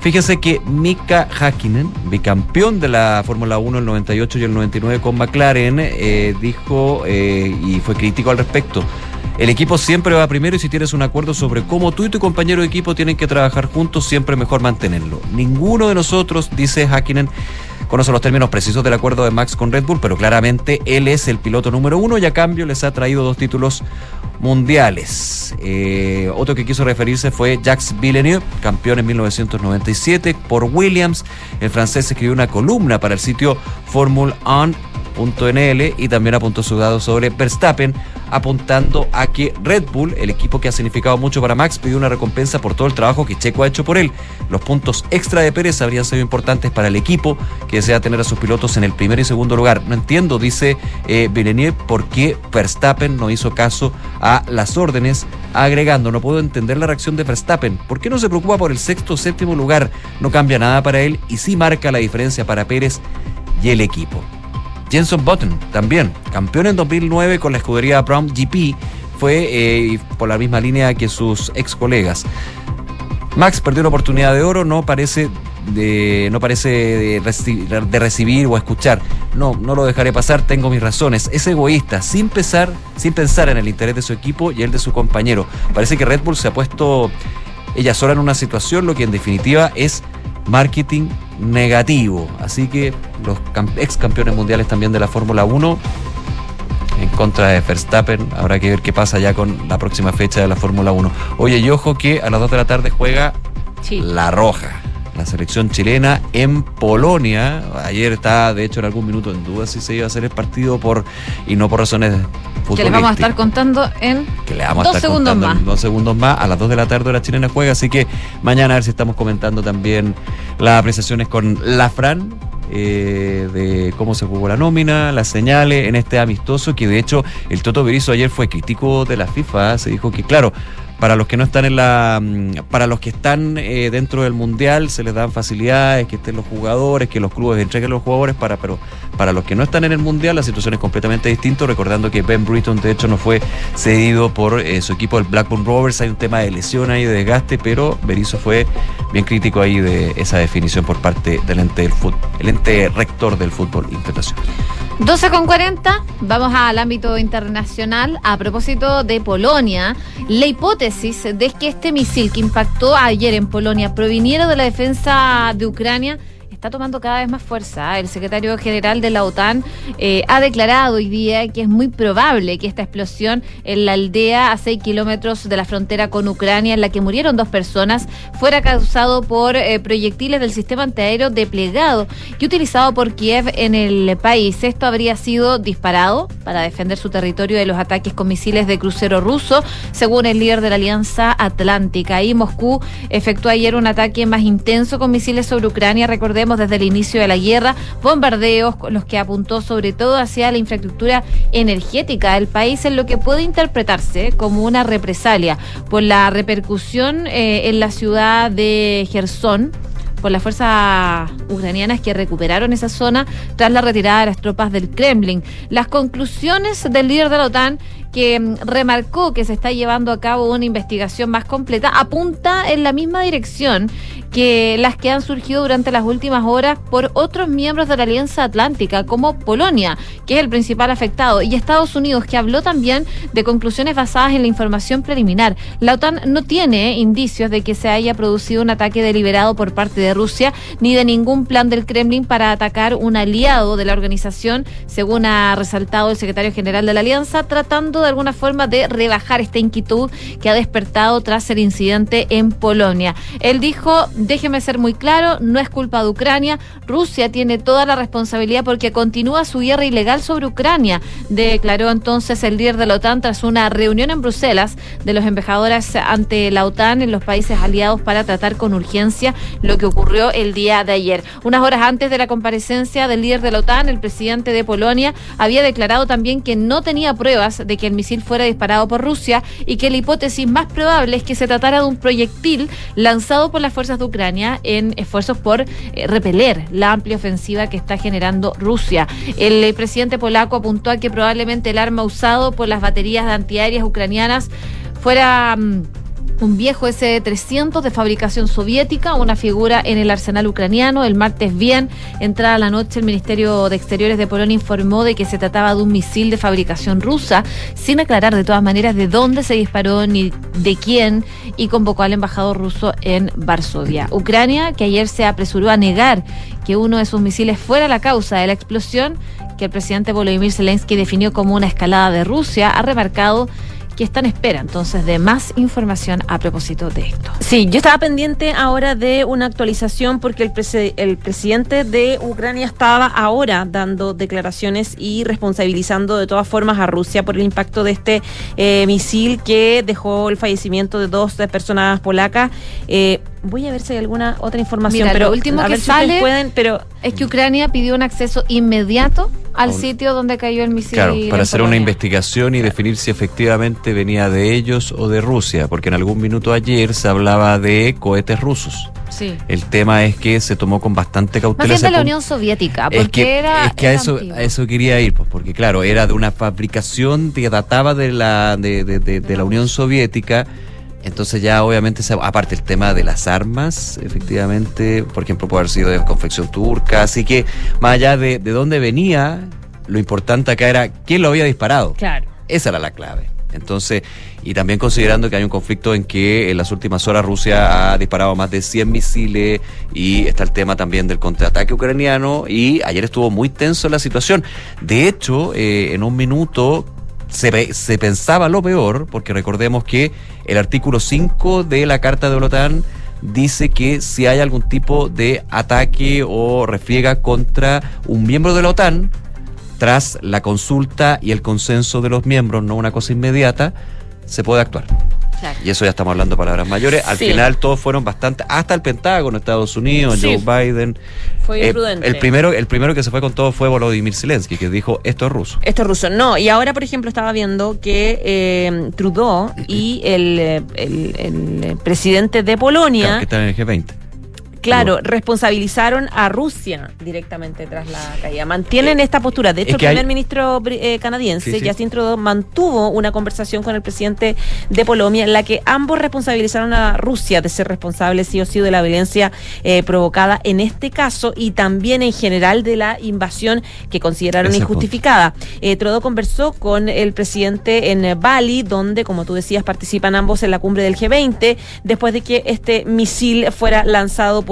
Fíjense que Mika Hakkinen, bicampeón de la Fórmula 1 el 98 y el 99 con McLaren, eh, dijo eh, y fue crítico al respecto. El equipo siempre va primero y si tienes un acuerdo sobre cómo tú y tu compañero de equipo tienen que trabajar juntos, siempre mejor mantenerlo. Ninguno de nosotros, dice Hakkinen, conoce los términos precisos del acuerdo de Max con Red Bull, pero claramente él es el piloto número uno y a cambio les ha traído dos títulos mundiales. Eh, otro que quiso referirse fue Jacques Villeneuve, campeón en 1997 por Williams. El francés escribió una columna para el sitio Formula 1.nl y también apuntó su dado sobre Verstappen, apuntando a que Red Bull, el equipo que ha significado mucho para Max, pidió una recompensa por todo el trabajo que Checo ha hecho por él. Los puntos extra de Pérez habrían sido importantes para el equipo que desea tener a sus pilotos en el primer y segundo lugar. No entiendo, dice eh, Villeneuve, por qué Verstappen no hizo caso a las órdenes, agregando, no puedo entender la reacción de Verstappen. ¿Por qué no se preocupa por el sexto o séptimo lugar? No cambia nada para él y sí marca la diferencia para Pérez y el equipo. Jenson Button, también, campeón en 2009 con la escudería Brown GP, fue eh, por la misma línea que sus ex colegas. Max perdió una oportunidad de oro, no parece de, no parece de recibir o escuchar. No, no lo dejaré pasar, tengo mis razones. Es egoísta, sin pensar, sin pensar en el interés de su equipo y el de su compañero. Parece que Red Bull se ha puesto ella sola en una situación, lo que en definitiva es marketing negativo. Así que los ex campeones mundiales también de la Fórmula 1 en contra de Verstappen. Habrá que ver qué pasa ya con la próxima fecha de la Fórmula 1. Oye, y ojo que a las 2 de la tarde juega La Roja. La selección chilena en Polonia. Ayer estaba, de hecho, en algún minuto en duda si se iba a hacer el partido por y no por razones futbolísticas. Que les vamos a estar contando en que le vamos dos a estar segundos contando más. en dos segundos más. A las 2 de la tarde la chilena juega, así que mañana a ver si estamos comentando también las apreciaciones con la Fran. eh, de cómo se jugó la nómina, las señales en este amistoso, que de hecho el Toto Berizzo ayer fue crítico de la FIFA, se dijo que claro, para los que no están en la mm, para los que están eh, dentro del mundial se les dan facilidades que estén los jugadores que los clubes entreguen los jugadores para pero para los que no están en el mundial la situación es completamente distinta recordando que Ben Britton de hecho no fue cedido por eh, su equipo el Blackburn Rovers. Hay un tema de lesión ahí de desgaste pero Berizzo fue bien crítico ahí de esa definición por parte del ente del fútbol el ente rector del fútbol internacional 12 con 40, vamos al ámbito internacional. A propósito de Polonia, la hipótesis de que este misil que impactó ayer en Polonia proviniera de la defensa de Ucrania está tomando cada vez más fuerza. El secretario general de la OTAN eh, ha declarado hoy día que es muy probable que esta explosión en la aldea a 6 kilómetros de la frontera con Ucrania, en la que murieron dos personas, fuera causado por eh, proyectiles del sistema antiaéreo desplegado y utilizado por Kiev en el país. Esto habría sido disparado para defender su territorio de los ataques con misiles de crucero ruso, según el líder de la Alianza Atlántica. Y Moscú efectuó ayer un ataque más intenso con misiles sobre Ucrania, recordemos desde el inicio de la guerra, bombardeos los que apuntó sobre todo hacia la infraestructura energética del país, en lo que puede interpretarse como una represalia por la repercusión eh, en la ciudad de Gerson por las fuerzas ucranianas que recuperaron esa zona tras la retirada de las tropas del Kremlin. Las conclusiones del líder de la OTAN que mm, remarcó que se está llevando a cabo una investigación más completa, apunta en la misma dirección que las que han surgido durante las últimas horas por otros miembros de la Alianza Atlántica, como Polonia, que es el principal afectado, y Estados Unidos, que habló también de conclusiones basadas en la información preliminar. La OTAN no tiene indicios de que se haya producido un ataque deliberado por parte de Rusia, ni de ningún plan del Kremlin para atacar un aliado de la organización, según ha resaltado el secretario general de la Alianza, tratando de alguna forma de rebajar esta inquietud que ha despertado tras el incidente en Polonia. Él dijo, déjeme ser muy claro, no es culpa de Ucrania, Rusia tiene toda la responsabilidad porque continúa su guerra ilegal sobre Ucrania, declaró entonces el líder de la OTAN tras una reunión en Bruselas de los embajadores ante la OTAN en los países aliados para tratar con urgencia lo que ocurrió el día de ayer. Unas horas antes de la comparecencia del líder de la OTAN, el presidente de Polonia había declarado también que no tenía pruebas de que el misil fuera disparado por Rusia y que la hipótesis más probable es que se tratara de un proyectil lanzado por las fuerzas de Ucrania en esfuerzos por eh, repeler la amplia ofensiva que está generando Rusia. El eh, presidente polaco apuntó a que probablemente el arma usado por las baterías antiaéreas ucranianas fuera... mm, un viejo S-300 de fabricación soviética, una figura en el arsenal ucraniano. El martes bien, entrada la noche, el Ministerio de Exteriores de Polonia informó de que se trataba de un misil de fabricación rusa, sin aclarar de todas maneras de dónde se disparó ni de quién, y convocó al embajador ruso en Varsovia. Ucrania, que ayer se apresuró a negar que uno de sus misiles fuera la causa de la explosión, que el presidente Volodymyr Zelensky definió como una escalada de Rusia, ha remarcado que está en espera entonces de más información a propósito de esto. Sí, yo estaba pendiente ahora de una actualización porque el, el presidente de Ucrania estaba ahora dando declaraciones y responsabilizando de todas formas a Rusia por el impacto de este eh, misil que dejó el fallecimiento de dos personas polacas. Eh, voy a ver si hay alguna otra información, Mira, pero lo último a que ver si ustedes sale pueden, pero es que Ucrania pidió un acceso inmediato al un- sitio donde cayó el misil. Claro, para hacer una investigación y definir si efectivamente venía de ellos o de Rusia, porque en algún minuto ayer se hablaba de cohetes rusos. Sí. El tema es que se tomó con bastante Más cautela bien ese de la. Unión Soviética, porque es que, era. es que a, eso, a eso quería ir, pues, porque claro, era de una fabricación que databa de la, de, de- de- de la Unión Soviética. Entonces ya obviamente, aparte el tema de las armas, efectivamente, por ejemplo, puede haber sido de confección turca, así que más allá de, de dónde venía, lo importante acá era quién lo había disparado. claro. Esa era la clave. Entonces, y también considerando que hay un conflicto en que en las últimas horas Rusia ha disparado más de 100 misiles y está el tema también del contraataque ucraniano y ayer estuvo muy tenso la situación. De hecho, eh, en un minuto se, se pensaba lo peor, porque recordemos que el artículo 5 de la Carta de la OTAN dice que si hay algún tipo de ataque o refriega contra un miembro de la OTAN, tras la consulta y el consenso de los miembros, no una cosa inmediata, se puede actuar. Claro. Y eso ya estamos hablando de palabras mayores. Al Sí. final todos fueron bastante, hasta el Pentágono, Estados Unidos, Sí. Joe Biden. Fue Eh, el primero, el primero que se fue con todo fue Volodymyr Zelensky, que dijo esto es ruso. Esto es ruso. No, y ahora, por ejemplo, estaba viendo que eh, Trudeau y el, eh, el- el presidente de Polonia, Claro, que está en el G20. Claro, responsabilizaron a Rusia directamente tras la caída. Mantienen esta postura. De hecho, el hay- primer ministro eh, canadiense, Sí, sí. Justin Trudeau, mantuvo una conversación con el presidente de Polonia en la que ambos responsabilizaron a Rusia de ser responsable sí o sí de la violencia eh, provocada en este caso y también en general de la invasión que consideraron Ese injustificada. Eh, Trudeau conversó con el presidente en eh, Bali, donde, como tú decías, participan ambos en la cumbre del G20, después de que este misil fuera lanzado por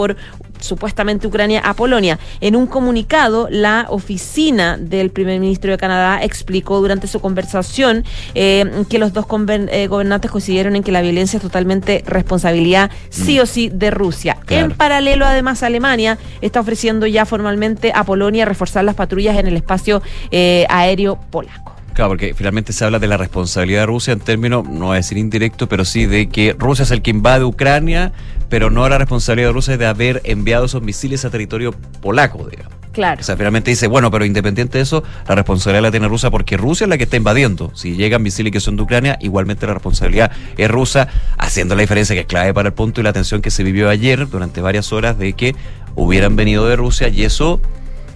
supuestamente Ucrania a Polonia. En un comunicado, la oficina del primer ministro de Canadá explicó durante su conversación eh, que los dos eh, gobernantes coincidieron en que la violencia es totalmente responsabilidad sí o sí de Rusia. Claro. En paralelo, además, Alemania está ofreciendo ya formalmente a Polonia reforzar las patrullas en el espacio eh, aéreo polaco. Claro, porque finalmente se habla de la responsabilidad de Rusia en términos, no voy a decir indirecto, pero sí de que Rusia es el que invade Ucrania, pero no la responsabilidad de Rusia de haber enviado esos misiles a territorio polaco, digamos. Claro. O sea, finalmente dice, bueno, pero independiente de eso, la responsabilidad la tiene Rusia porque Rusia es la que está invadiendo. Si llegan misiles que son de Ucrania, igualmente la responsabilidad es rusa, haciendo la diferencia que es clave para el punto y la tensión que se vivió ayer durante varias horas de que hubieran venido de Rusia y eso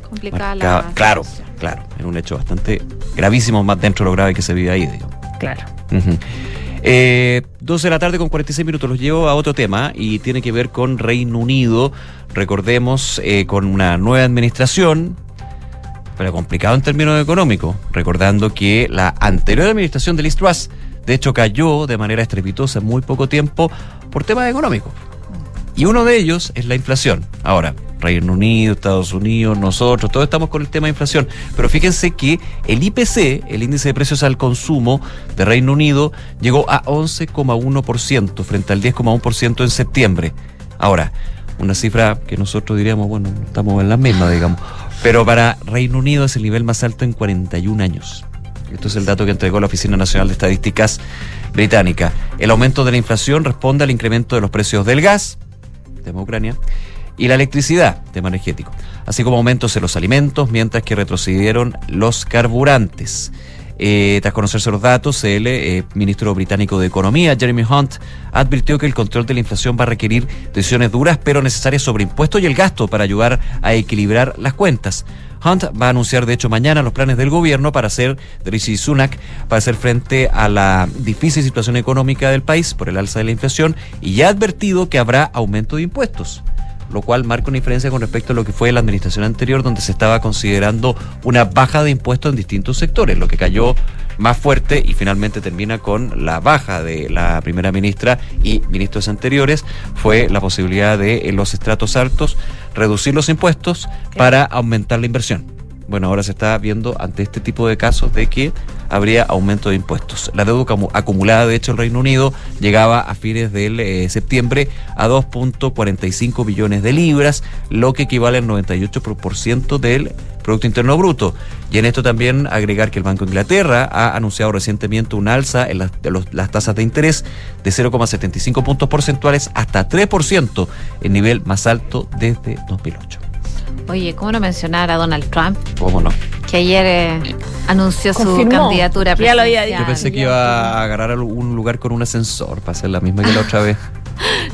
Complicada marcaba- la claro. Claro, era un hecho bastante gravísimo, más dentro de lo grave que se vive ahí, digamos. Claro. Ujú. Eh, 12 de la tarde con 46 minutos. Los llevo a otro tema y tiene que ver con Reino Unido. Recordemos, eh, con una nueva administración, pero complicado en términos económicos. Recordando que la anterior administración de Liz Truss, de hecho, cayó de manera estrepitosa en muy poco tiempo por temas económicos. Y uno de ellos es la inflación. Ahora, Reino Unido, Estados Unidos, nosotros, todos estamos con el tema de inflación. Pero fíjense que el IPC, el índice de precios al consumo de Reino Unido, llegó a 11,1% frente al 10,1% en septiembre. Ahora, una cifra que nosotros diríamos, bueno, estamos en la misma, digamos. Pero para Reino Unido es el nivel más alto en 41 años. Esto es el dato que entregó la Oficina Nacional de Estadísticas británica. El aumento de la inflación responde al incremento de los precios del gas, tema Ucrania, y la electricidad, tema energético, así como aumentos en los alimentos, mientras que retrocedieron los carburantes. Eh, tras conocerse los datos, el eh, ministro británico de Economía, Jeremy Hunt, advirtió que el control de la inflación va a requerir decisiones duras pero necesarias sobre impuestos y el gasto para ayudar a equilibrar las cuentas. Hunt va a anunciar, de hecho, mañana los planes del gobierno para hacer, Sunak, para hacer frente a la difícil situación económica del país por el alza de la inflación y ya ha advertido que habrá aumento de impuestos lo cual marca una diferencia con respecto a lo que fue la administración anterior, donde se estaba considerando una baja de impuestos en distintos sectores, lo que cayó más fuerte y finalmente termina con la baja de la primera ministra y ministros anteriores, fue la posibilidad de en los estratos altos reducir los impuestos para aumentar la inversión. Bueno, ahora se está viendo ante este tipo de casos de que habría aumento de impuestos. La deuda acumulada, de hecho, el Reino Unido llegaba a fines del eh, septiembre a 2.45 billones de libras, lo que equivale al 98% del Producto Interno Bruto. Y en esto también agregar que el Banco de Inglaterra ha anunciado recientemente un alza en las, las tasas de interés de 0,75 puntos porcentuales hasta 3%, el nivel más alto desde 2008. Oye, ¿cómo no mencionar a Donald Trump? ¿Cómo no? Que ayer eh, anunció su candidatura Ya lo había dicho. Yo pensé que iba a agarrar un lugar con un ascensor para hacer la misma que la otra vez.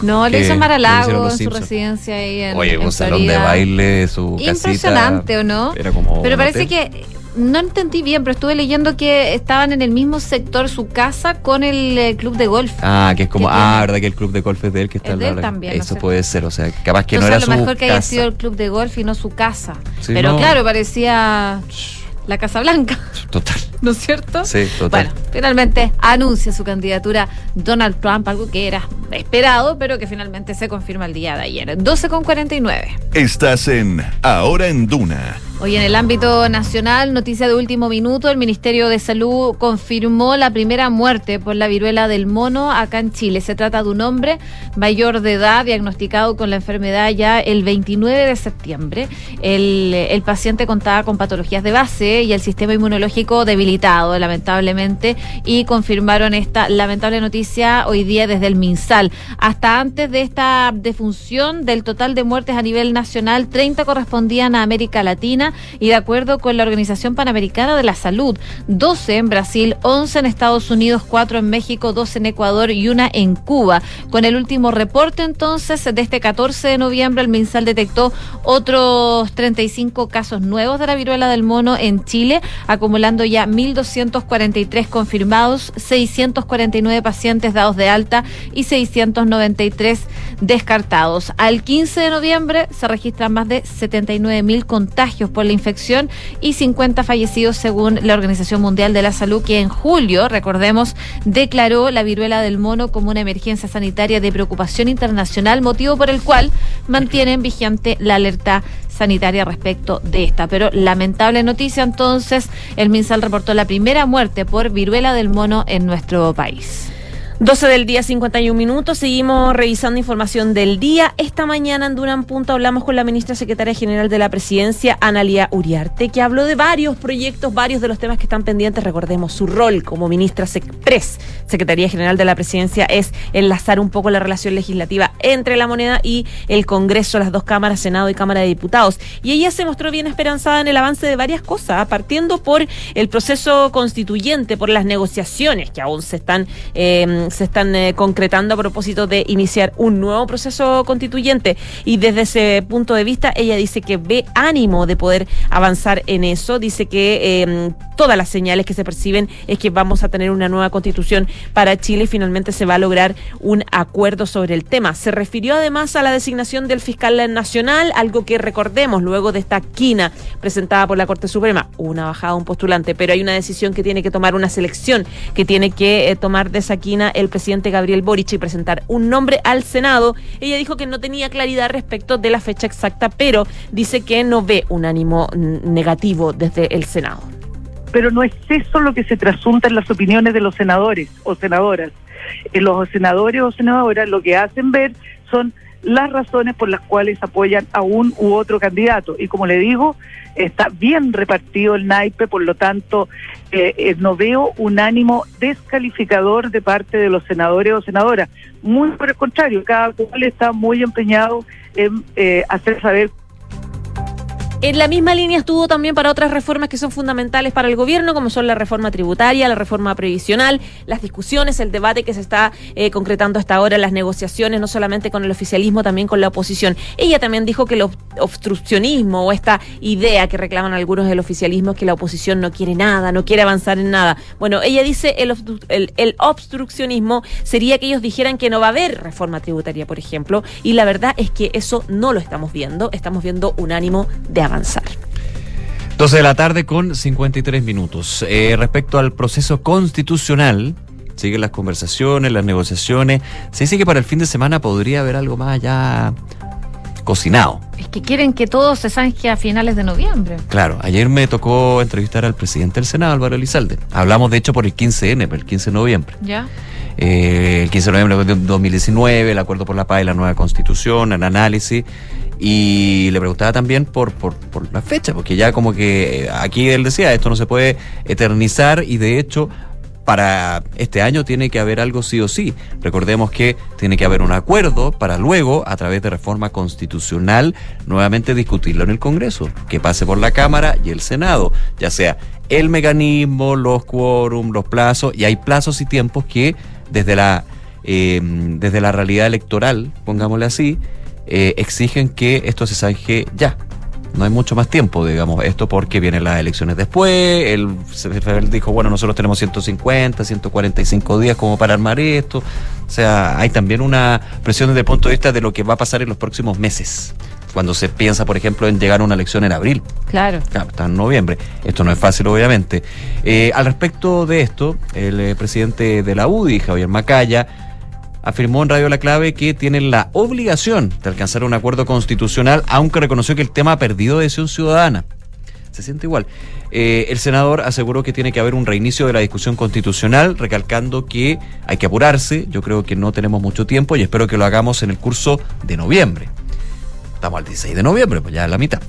No, le que hizo Maralago lo en su residencia ahí en Oye, en un salón de baile, su casita. Impresionante, ¿o no? Era como Pero parece hotel. que no entendí bien, pero estuve leyendo que estaban en el mismo sector su casa con el eh, club de golf. Ah, que es como, que ah, tiene- verdad que el club de golf es de él que está Es al de él también, no Eso sé. puede ser, o sea, capaz que Entonces, no era a lo su mejor que haya casa. sido el club de golf y no su casa. Sí, pero no. claro, parecía la Casa Blanca, Total. ¿no es cierto? Sí, total. Bueno, finalmente anuncia su candidatura Donald Trump, algo que era esperado, pero que finalmente se confirma el día de ayer. 12 con 49. Estás en Ahora en Duna. Hoy en el ámbito nacional, noticia de último minuto, el Ministerio de Salud confirmó la primera muerte por la viruela del mono acá en Chile. Se trata de un hombre mayor de edad diagnosticado con la enfermedad ya el 29 de septiembre. El, el paciente contaba con patologías de base y el sistema inmunológico debilitado, lamentablemente, y confirmaron esta lamentable noticia hoy día desde el MinSal. Hasta antes de esta defunción, del total de muertes a nivel nacional, 30 correspondían a América Latina y de acuerdo con la Organización Panamericana de la Salud, 12 en Brasil, 11 en Estados Unidos, 4 en México, 2 en Ecuador y una en Cuba. Con el último reporte entonces de este 14 de noviembre, el MinSal detectó otros 35 casos nuevos de la viruela del mono en Chile, acumulando ya 1.243 confirmados, 649 pacientes dados de alta y 693 descartados. Al 15 de noviembre se registran más de 79.000 contagios por la infección y 50 fallecidos según la Organización Mundial de la Salud, que en julio, recordemos, declaró la viruela del mono como una emergencia sanitaria de preocupación internacional, motivo por el cual mantienen vigente la alerta sanitaria respecto de esta. Pero lamentable noticia, entonces, el MinSal reportó la primera muerte por viruela del mono en nuestro país. 12 del día, 51 minutos. Seguimos revisando información del día. Esta mañana en Duran Punto hablamos con la ministra secretaria general de la presidencia, Analia Uriarte, que habló de varios proyectos, varios de los temas que están pendientes. Recordemos su rol como ministra SECPRES, Secretaría General de la Presidencia, es enlazar un poco la relación legislativa entre la moneda y el Congreso, las dos cámaras, Senado y Cámara de Diputados. Y ella se mostró bien esperanzada en el avance de varias cosas, partiendo por el proceso constituyente, por las negociaciones que aún se están eh, se están eh, concretando a propósito de iniciar un nuevo proceso constituyente. Y desde ese punto de vista ella dice que ve ánimo de poder avanzar en eso, dice que eh, todas las señales que se perciben es que vamos a tener una nueva constitución para Chile y finalmente se va a lograr un acuerdo sobre el tema. Se refirió además a la designación del fiscal nacional, algo que recordemos luego de esta quina presentada por la Corte Suprema, una bajada, un postulante, pero hay una decisión que tiene que tomar una selección que tiene que eh, tomar de esa quina el presidente Gabriel Boric y presentar un nombre al Senado. Ella dijo que no tenía claridad respecto de la fecha exacta, pero dice que no ve un ánimo negativo desde el Senado. pero no es eso lo que se trasunta en las opiniones de los senadores o senadoras. Eh, los senadores o senadoras lo que hacen ver son las razones por las cuales apoyan a un u otro candidato. Y como le digo, está bien repartido el naipe, por lo tanto, eh, eh, no veo un ánimo descalificador de parte de los senadores o senadoras. Muy por el contrario, cada cual está muy empeñado en eh, hacer saber En la misma línea estuvo también para otras reformas que son fundamentales para el gobierno, como son la reforma tributaria, la reforma previsional, las discusiones, el debate que se está eh, concretando hasta ahora, las negociaciones, no solamente con el oficialismo, también con la oposición. Ella también dijo que el ob- obstruccionismo o esta idea que reclaman algunos del oficialismo es que la oposición no quiere nada, no quiere avanzar en nada. Bueno, ella dice el, el, obstruccionismo sería que ellos dijeran que no va a haber reforma tributaria, por ejemplo, y la verdad es que eso no lo estamos viendo, estamos viendo un ánimo de avanzar. 12 de la tarde con 53 minutos. Eh, respecto al proceso constitucional, siguen las conversaciones, las negociaciones. Se dice que para el fin de semana podría haber algo más ya cocinado. Es que quieren que todo se zanje a finales de noviembre. Claro, ayer me tocó entrevistar al presidente del Senado, Álvaro Elizalde. Hablamos de hecho por el 15N, por el 15 de noviembre. ¿Ya? Eh, el 15 de noviembre de 2019, el acuerdo por la paz y la nueva constitución, el análisis. Y le preguntaba también por, por, por la fecha, porque ya como que eh, aquí él decía, esto no se puede eternizar y de hecho para este año tiene que haber algo sí o sí. Recordemos que tiene que haber un acuerdo para luego, a través de reforma constitucional, nuevamente discutirlo en el Congreso, que pase por la Cámara y el Senado, ya sea el mecanismo, los quórum, los plazos, y hay plazos y tiempos que desde la, eh, desde la realidad electoral, pongámosle así, eh, exigen que esto se zanje ya. No hay mucho más tiempo, digamos, esto porque vienen las elecciones después. El CFL dijo, bueno, nosotros tenemos 150, 145 días como para armar esto. O sea, hay también una presión desde el punto de vista de lo que va a pasar en los próximos meses. Cuando se piensa, por ejemplo, en llegar a una elección en abril. Claro. Claro, está en noviembre. Esto no es fácil, obviamente. Eh, al respecto de esto, el eh, presidente de la UDI, Javier Macaya, afirmó en Radio La Clave que tienen la obligación de alcanzar un acuerdo constitucional, aunque reconoció que el tema ha perdido decisión ciudadana. Se siente igual. Eh, el senador aseguró que tiene que haber un reinicio de la discusión constitucional, recalcando que hay que apurarse. Yo creo que no tenemos mucho tiempo y espero que lo hagamos en el curso de noviembre. Estamos al 16 de noviembre, pues ya es la mitad.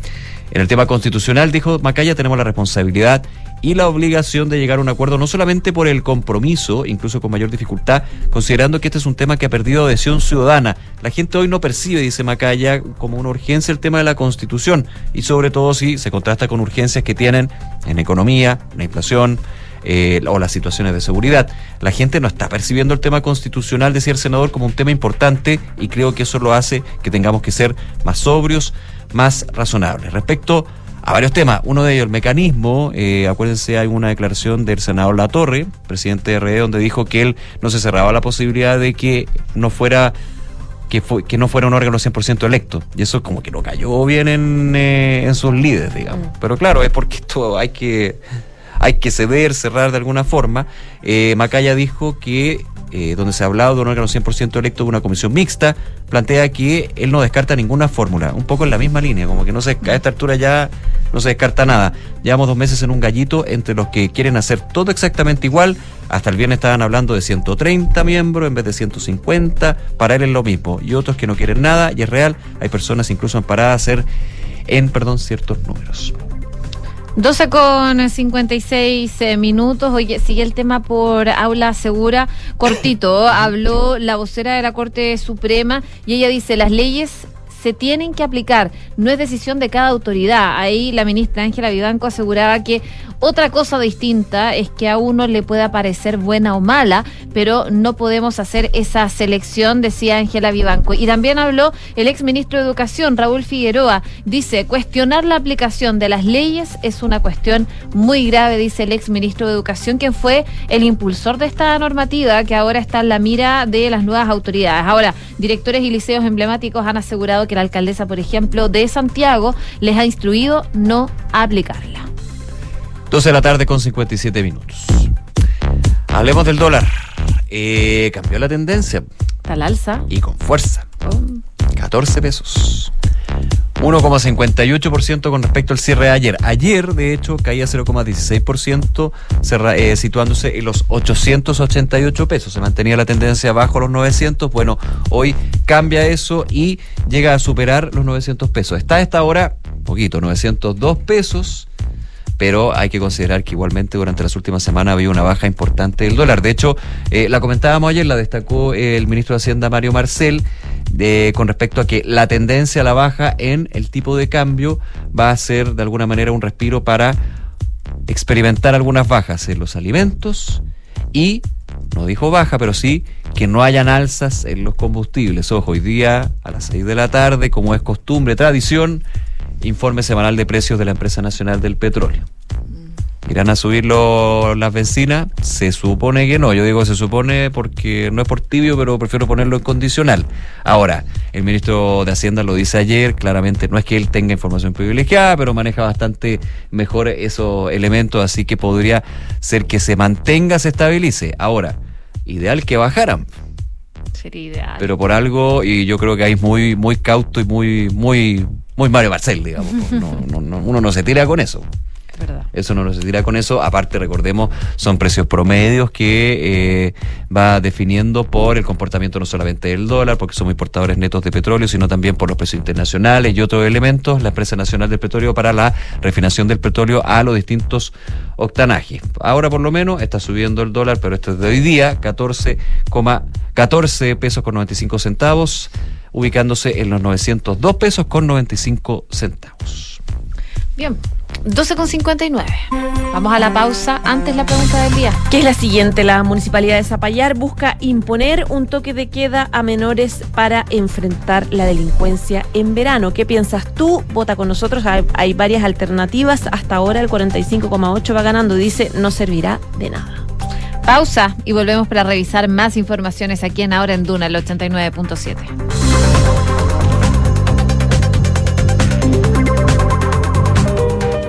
En el tema constitucional, dijo Macaya, tenemos la responsabilidad y la obligación de llegar a un acuerdo, no solamente por el compromiso, incluso con mayor dificultad, considerando que este es un tema que ha perdido adhesión ciudadana. La gente hoy no percibe, dice Macaya, como una urgencia el tema de la constitución, y sobre todo si se contrasta con urgencias que tienen en economía, la inflación, eh, o las situaciones de seguridad. La gente no está percibiendo el tema constitucional, decía el senador, como un tema importante y creo que eso lo hace que tengamos que ser más sobrios, más razonables. Respecto varios temas, uno de ellos, el mecanismo, eh, acuérdense, hay una declaración del senador La Torre, presidente de RD, donde dijo que él no se cerraba la posibilidad de que no fuera que, fue, que no fuera un órgano 100% electo. Y eso como que no cayó bien en, eh, en sus líderes, digamos. Pero claro, es porque esto hay que hay que ceder, cerrar de alguna forma. Eh, Macaya dijo que, eh, donde se ha hablado de un órgano 100% electo de una comisión mixta, plantea que él no descarta ninguna fórmula, un poco en la misma línea, como que no se, a esta altura ya no se descarta nada. Llevamos dos meses en un gallito entre los que quieren hacer todo exactamente igual. Hasta el viernes estaban hablando de 130 miembros en vez de 150. Para él es lo mismo. Y otros que no quieren nada, y es real. Hay personas incluso amparadas a hacer en, perdón, ciertos números. 12 con 56 eh, minutos. Oye, sigue el tema por aula segura. Cortito, habló la vocera de la Corte Suprema y ella dice, las leyes se tienen que aplicar, no es decisión de cada autoridad. Ahí la ministra Ángela Vivanco aseguraba que otra cosa distinta es que a uno le pueda parecer buena o mala, pero no podemos hacer esa selección, decía Ángela Vivanco. Y también habló el exministro de Educación, Raúl Figueroa. Dice, cuestionar la aplicación de las leyes es una cuestión muy grave, dice el exministro de Educación, quien fue el impulsor de esta normativa que ahora está en la mira de las nuevas autoridades. Ahora, directores y liceos emblemáticos han asegurado que la alcaldesa, por ejemplo, de Santiago les ha instruido no aplicarla. 12 de la tarde con 57 minutos. Hablemos del dólar. Eh, cambió la tendencia Tal alza. y con fuerza. 14 pesos. 1,58% con respecto al cierre de ayer. Ayer, de hecho, caía 0,16%, cerra- eh, situándose en los 888 pesos. Se mantenía la tendencia bajo los 900. Bueno, hoy cambia eso y llega a superar los 900 pesos. Está a esta hora, poquito, 902 pesos pero hay que considerar que igualmente durante las últimas semanas había una baja importante del dólar. De hecho, eh, la comentábamos ayer, la destacó el ministro de Hacienda Mario Marcel, de- con respecto a que la tendencia a la baja en el tipo de cambio va a ser de alguna manera un respiro para experimentar algunas bajas en los alimentos y, no dijo baja, pero sí que no hayan alzas en los combustibles. Ojo, hoy día a las 6 de la tarde, como es costumbre, tradición, informe semanal de precios de la Empresa Nacional del Petróleo. ¿Irán a subir lo- las bencinas? Se supone que no. Yo digo se supone porque no es por tibio, pero prefiero ponerlo en condicional. Ahora, el ministro de Hacienda lo dice ayer, claramente no es que él tenga información privilegiada, pero maneja bastante mejor esos elementos, así que podría ser que se mantenga, se estabilice. Ahora, ideal que bajaran, Sería ideal. pero por algo, y yo creo que ahí es muy, muy cauto y muy, muy, muy Mario Marcel, digamos. No, no, no, uno no se tira con eso. Eso no nos tira con eso. Aparte, recordemos, son precios promedios que eh, va definiendo por el comportamiento no solamente del dólar, porque somos importadores netos de petróleo, sino también por los precios internacionales y otros elementos. La empresa nacional del petróleo para la refinación del petróleo a los distintos octanajes. Ahora, por lo menos, está subiendo el dólar, pero esto es de hoy día, 14,14 pesos con 95 centavos, ubicándose en los 902 pesos con 95 centavos. Bien, 12 con 59. Vamos a la pausa. Antes la pregunta del día. Que es la siguiente, la municipalidad de Zapallar busca imponer un toque de queda a menores para enfrentar la delincuencia en verano. ¿Qué piensas tú? Vota con nosotros, hay, hay varias alternativas. Hasta ahora el 45,8 va ganando, dice, no servirá de nada. Pausa y volvemos para revisar más informaciones aquí en Ahora en Duna, el 89.7.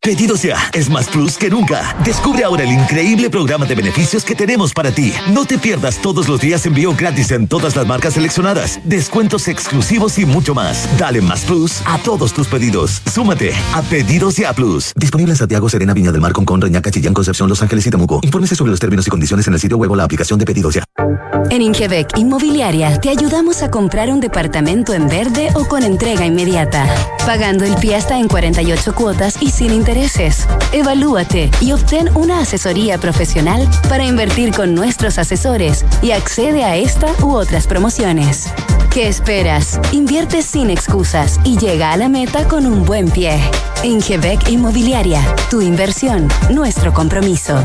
Pedidos ya es más plus que nunca. Descubre ahora el increíble programa de beneficios que tenemos para ti. No te pierdas todos los días envío gratis en todas las marcas seleccionadas, descuentos exclusivos y mucho más. Dale más plus a todos tus pedidos. Súmate a Pedidos ya Plus. Disponible en Santiago, Serena, Viña del Mar, Concón, Reñaca, Chillán, Concepción, Los Ángeles y Temuco. Infórmese sobre los términos y condiciones en el sitio web o la aplicación de Pedidos ya. En Ingebec Inmobiliaria te ayudamos a comprar un departamento en verde o con entrega inmediata, pagando el pie hasta en 48 cuotas y sin intereses. Evalúate y obtén una asesoría profesional para invertir con nuestros asesores y accede a esta u otras promociones. ¿Qué esperas? Invierte sin excusas y llega a la meta con un buen pie. Ingebec Inmobiliaria, tu inversión, nuestro compromiso.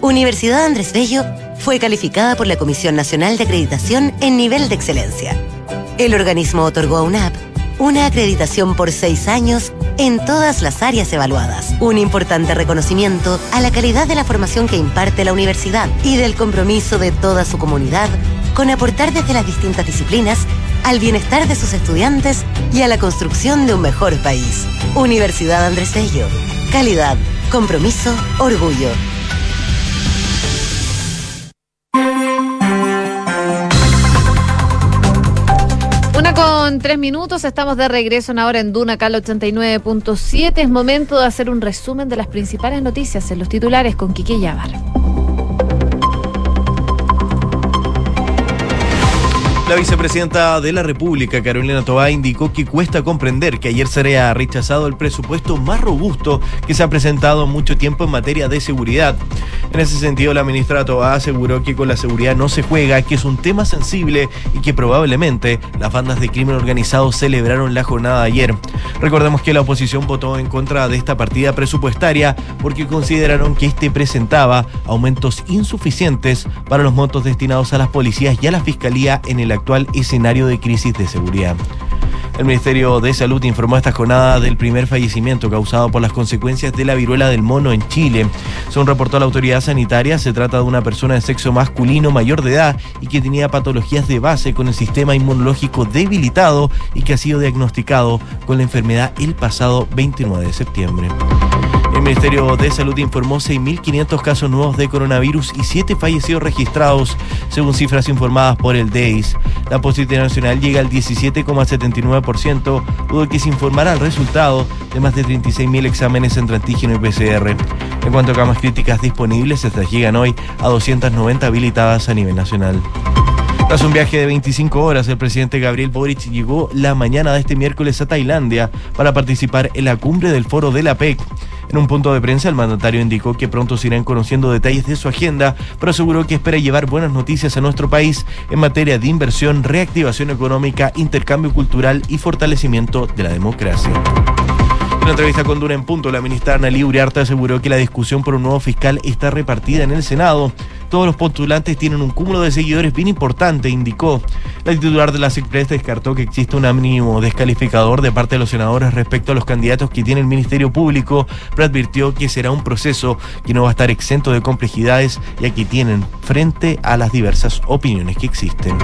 Universidad Andrés Bello fue calificada por la Comisión Nacional de Acreditación en nivel de excelencia. El organismo otorgó a UNAP una acreditación por seis años en todas las áreas evaluadas. Un importante reconocimiento a la calidad de la formación que imparte la universidad y del compromiso de toda su comunidad con aportar desde las distintas disciplinas al bienestar de sus estudiantes y a la construcción de un mejor país. Universidad Andrés Bello. Calidad, compromiso, orgullo. Con tres minutos, estamos de regreso en ahora en Duna Cal 89.7. Es momento de hacer un resumen de las principales noticias en los titulares con Quique Yavar. La vicepresidenta de la República, Carolina Tobá, indicó que cuesta comprender que ayer se haya rechazado el presupuesto más robusto que se ha presentado en mucho tiempo en materia de seguridad. En ese sentido, la ministra Tobá aseguró que con la seguridad no se juega, que es un tema sensible y que probablemente las bandas de crimen organizado celebraron la jornada de ayer. Recordemos que la oposición votó en contra de esta partida presupuestaria porque consideraron que este presentaba aumentos insuficientes para los montos destinados a las policías y a la fiscalía en el actual escenario de crisis de seguridad. El Ministerio de Salud informó esta jornada del primer fallecimiento causado por las consecuencias de la viruela del mono en Chile. Según reportó la autoridad sanitaria, se trata de una persona de sexo masculino mayor de edad y que tenía patologías de base con el sistema inmunológico debilitado y que ha sido diagnosticado con la enfermedad el pasado 29 de septiembre. El Ministerio de Salud informó 6.500 casos nuevos de coronavirus y 7 fallecidos registrados, según cifras informadas por el DEIS. La positividad nacional llega al 17,79%, luego que se informará el resultado de más de 36.000 exámenes entre antígeno y PCR. En cuanto a camas críticas disponibles, estas llegan hoy a 290 habilitadas a nivel nacional. Tras un viaje de 25 horas, el presidente Gabriel Boric llegó la mañana de este miércoles a Tailandia para participar en la cumbre del foro de la PEC. En un punto de prensa, el mandatario indicó que pronto se irán conociendo detalles de su agenda, pero aseguró que espera llevar buenas noticias a nuestro país en materia de inversión, reactivación económica, intercambio cultural y fortalecimiento de la democracia. En una entrevista con Dura en Punto, la ministra Annalí Uriarte aseguró que la discusión por un nuevo fiscal está repartida en el Senado. Todos los postulantes tienen un cúmulo de seguidores bien importante, indicó. La titular de la SICPRES descartó que existe un ánimo descalificador de parte de los senadores respecto a los candidatos que tiene el Ministerio Público, pero advirtió que será un proceso que no va a estar exento de complejidades, ya que tienen frente a las diversas opiniones que existen.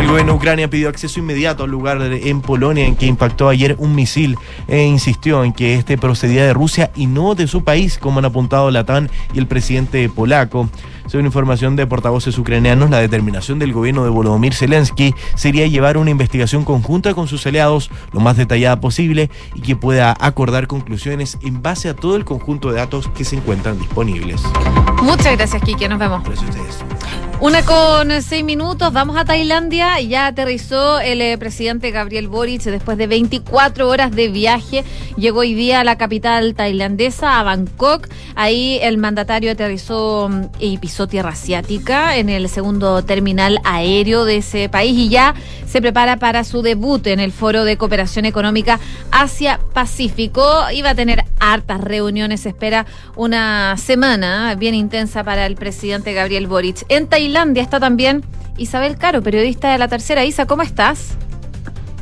El gobierno de Ucrania pidió acceso inmediato al lugar en Polonia en que impactó ayer un misil e insistió en que este procedía de Rusia y no de su país, como han apuntado Latán y el presidente polaco. Según información de portavoces ucranianos, la determinación del gobierno de Volodymyr Zelensky sería llevar una investigación conjunta con sus aliados lo más detallada posible y que pueda acordar conclusiones en base a todo el conjunto de datos que se encuentran disponibles. Muchas gracias, Kike. Nos vemos. Gracias a ustedes. Una con seis minutos, vamos a Tailandia. Ya aterrizó el eh, presidente Gabriel Boric después de 24 horas de viaje. Llegó hoy día a la capital tailandesa, a Bangkok. Ahí el mandatario aterrizó mm, y pisó tierra asiática en el segundo terminal aéreo de ese país y ya se prepara para su debut en el Foro de Cooperación Económica Asia-Pacífico. Iba a tener hartas reuniones, espera una semana bien intensa para el presidente Gabriel Boric. En Tailandia está también Isabel Caro, periodista de La Tercera. Isa, ¿cómo estás?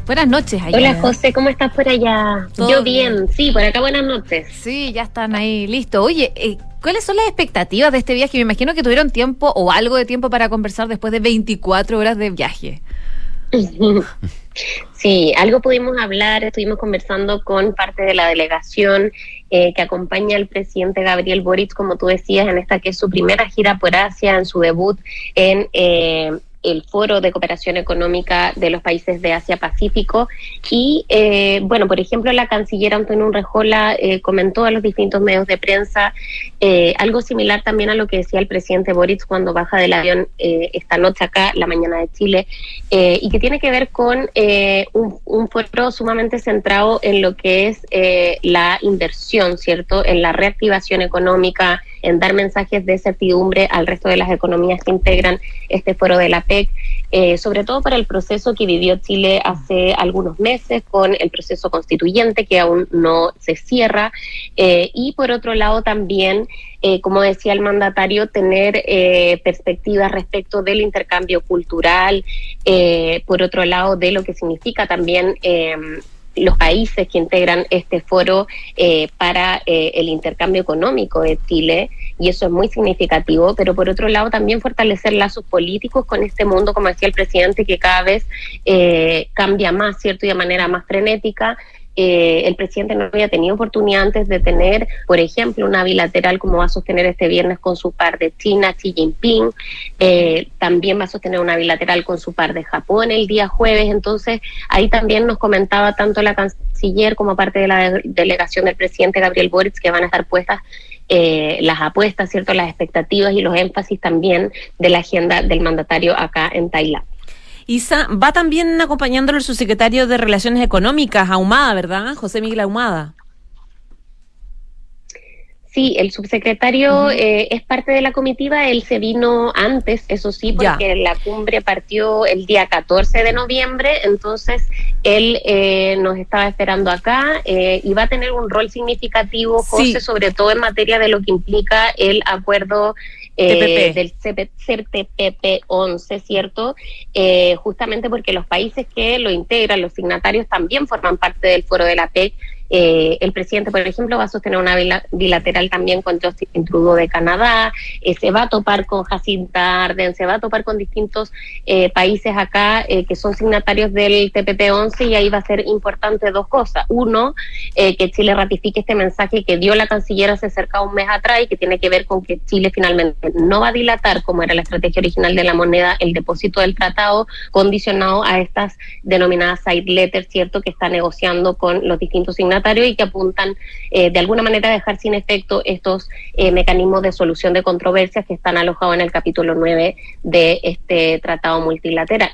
Buenas noches. Allá. Hola José, ¿cómo estás por allá? ¿Todo Yo bien? bien, sí, por acá buenas noches. Sí, ya están ahí, listo. Oye, eh, ¿cuáles son las expectativas de este viaje? Me imagino que tuvieron tiempo o algo de tiempo para conversar después de 24 horas de viaje. Sí, algo pudimos hablar, estuvimos conversando con parte de la delegación eh, que acompaña al presidente Gabriel Boric, como tú decías, en esta que es su primera gira por Asia, en su debut en eh, el Foro de Cooperación Económica de los Países de Asia-Pacífico. Y, eh, bueno, por ejemplo, la canciller Antonio Urrejola eh, comentó a los distintos medios de prensa eh, algo similar también a lo que decía el presidente Boric cuando baja del avión eh, esta noche acá, la mañana de Chile, eh, y que tiene que ver con eh, un, foro sumamente centrado en lo que es la inversión, ¿cierto? En la reactivación económica, en dar mensajes de certidumbre al resto de las economías que integran este foro de la PEC, eh, sobre todo para el proceso que vivió Chile hace algunos meses con el proceso constituyente que aún no se cierra eh, y por otro lado también eh, como decía el mandatario, tener eh, perspectivas respecto del intercambio cultural, eh, por otro lado, de lo que significa también em, los países que integran este foro para el intercambio económico de Chile, y eso es muy significativo, pero por otro lado también fortalecer lazos políticos con este mundo, como decía el presidente, que cada vez cambia más, ¿cierto? Y de manera más frenética. Eh, el presidente no había tenido oportunidad antes de tener, por ejemplo, una bilateral como va a sostener este viernes con su par de China, Xi Jinping. Eh, también va a sostener una bilateral con su par de Japón el día jueves. Entonces, ahí también nos comentaba tanto la canciller como parte de la delegación del presidente Gabriel Boric que van a estar puestas eh, las apuestas, ¿cierto? Las expectativas y los énfasis también de la agenda del mandatario acá en Tailandia. Isa, va también acompañándolo el subsecretario de Relaciones Económicas, Ahumada, ¿verdad? José Miguel Ahumada. Sí, el subsecretario eh, es parte de la comitiva, él se vino antes, eso sí, porque la cumbre partió el día 14 de noviembre, entonces él eh, nos estaba esperando acá eh, y va a tener un rol significativo, José, sobre todo en materia de lo que implica el acuerdo eh, del CPTPP 11, ¿cierto? Eh, justamente porque los países que lo integran, los signatarios, también forman parte del foro de la PEC eh, el presidente, por ejemplo, va a sostener una bilateral también con Justin Trudeau de Canadá, eh, se va a topar con Jacinta Arden, se va a topar con distintos eh, países acá que son signatarios del TPP-11 y ahí va a ser importante dos cosas. Uno, que Chile ratifique este mensaje que dio la canciller hace cerca de un mes atrás y que tiene que ver con que Chile finalmente no va a dilatar, como era la estrategia original de la moneda, el depósito del tratado condicionado a estas denominadas side letters, ¿cierto?, que está negociando con los distintos signatarios y que apuntan eh, de alguna manera a dejar sin efecto estos eh, mecanismos de solución de controversias que están alojados en el capítulo 9 de este tratado multilateral.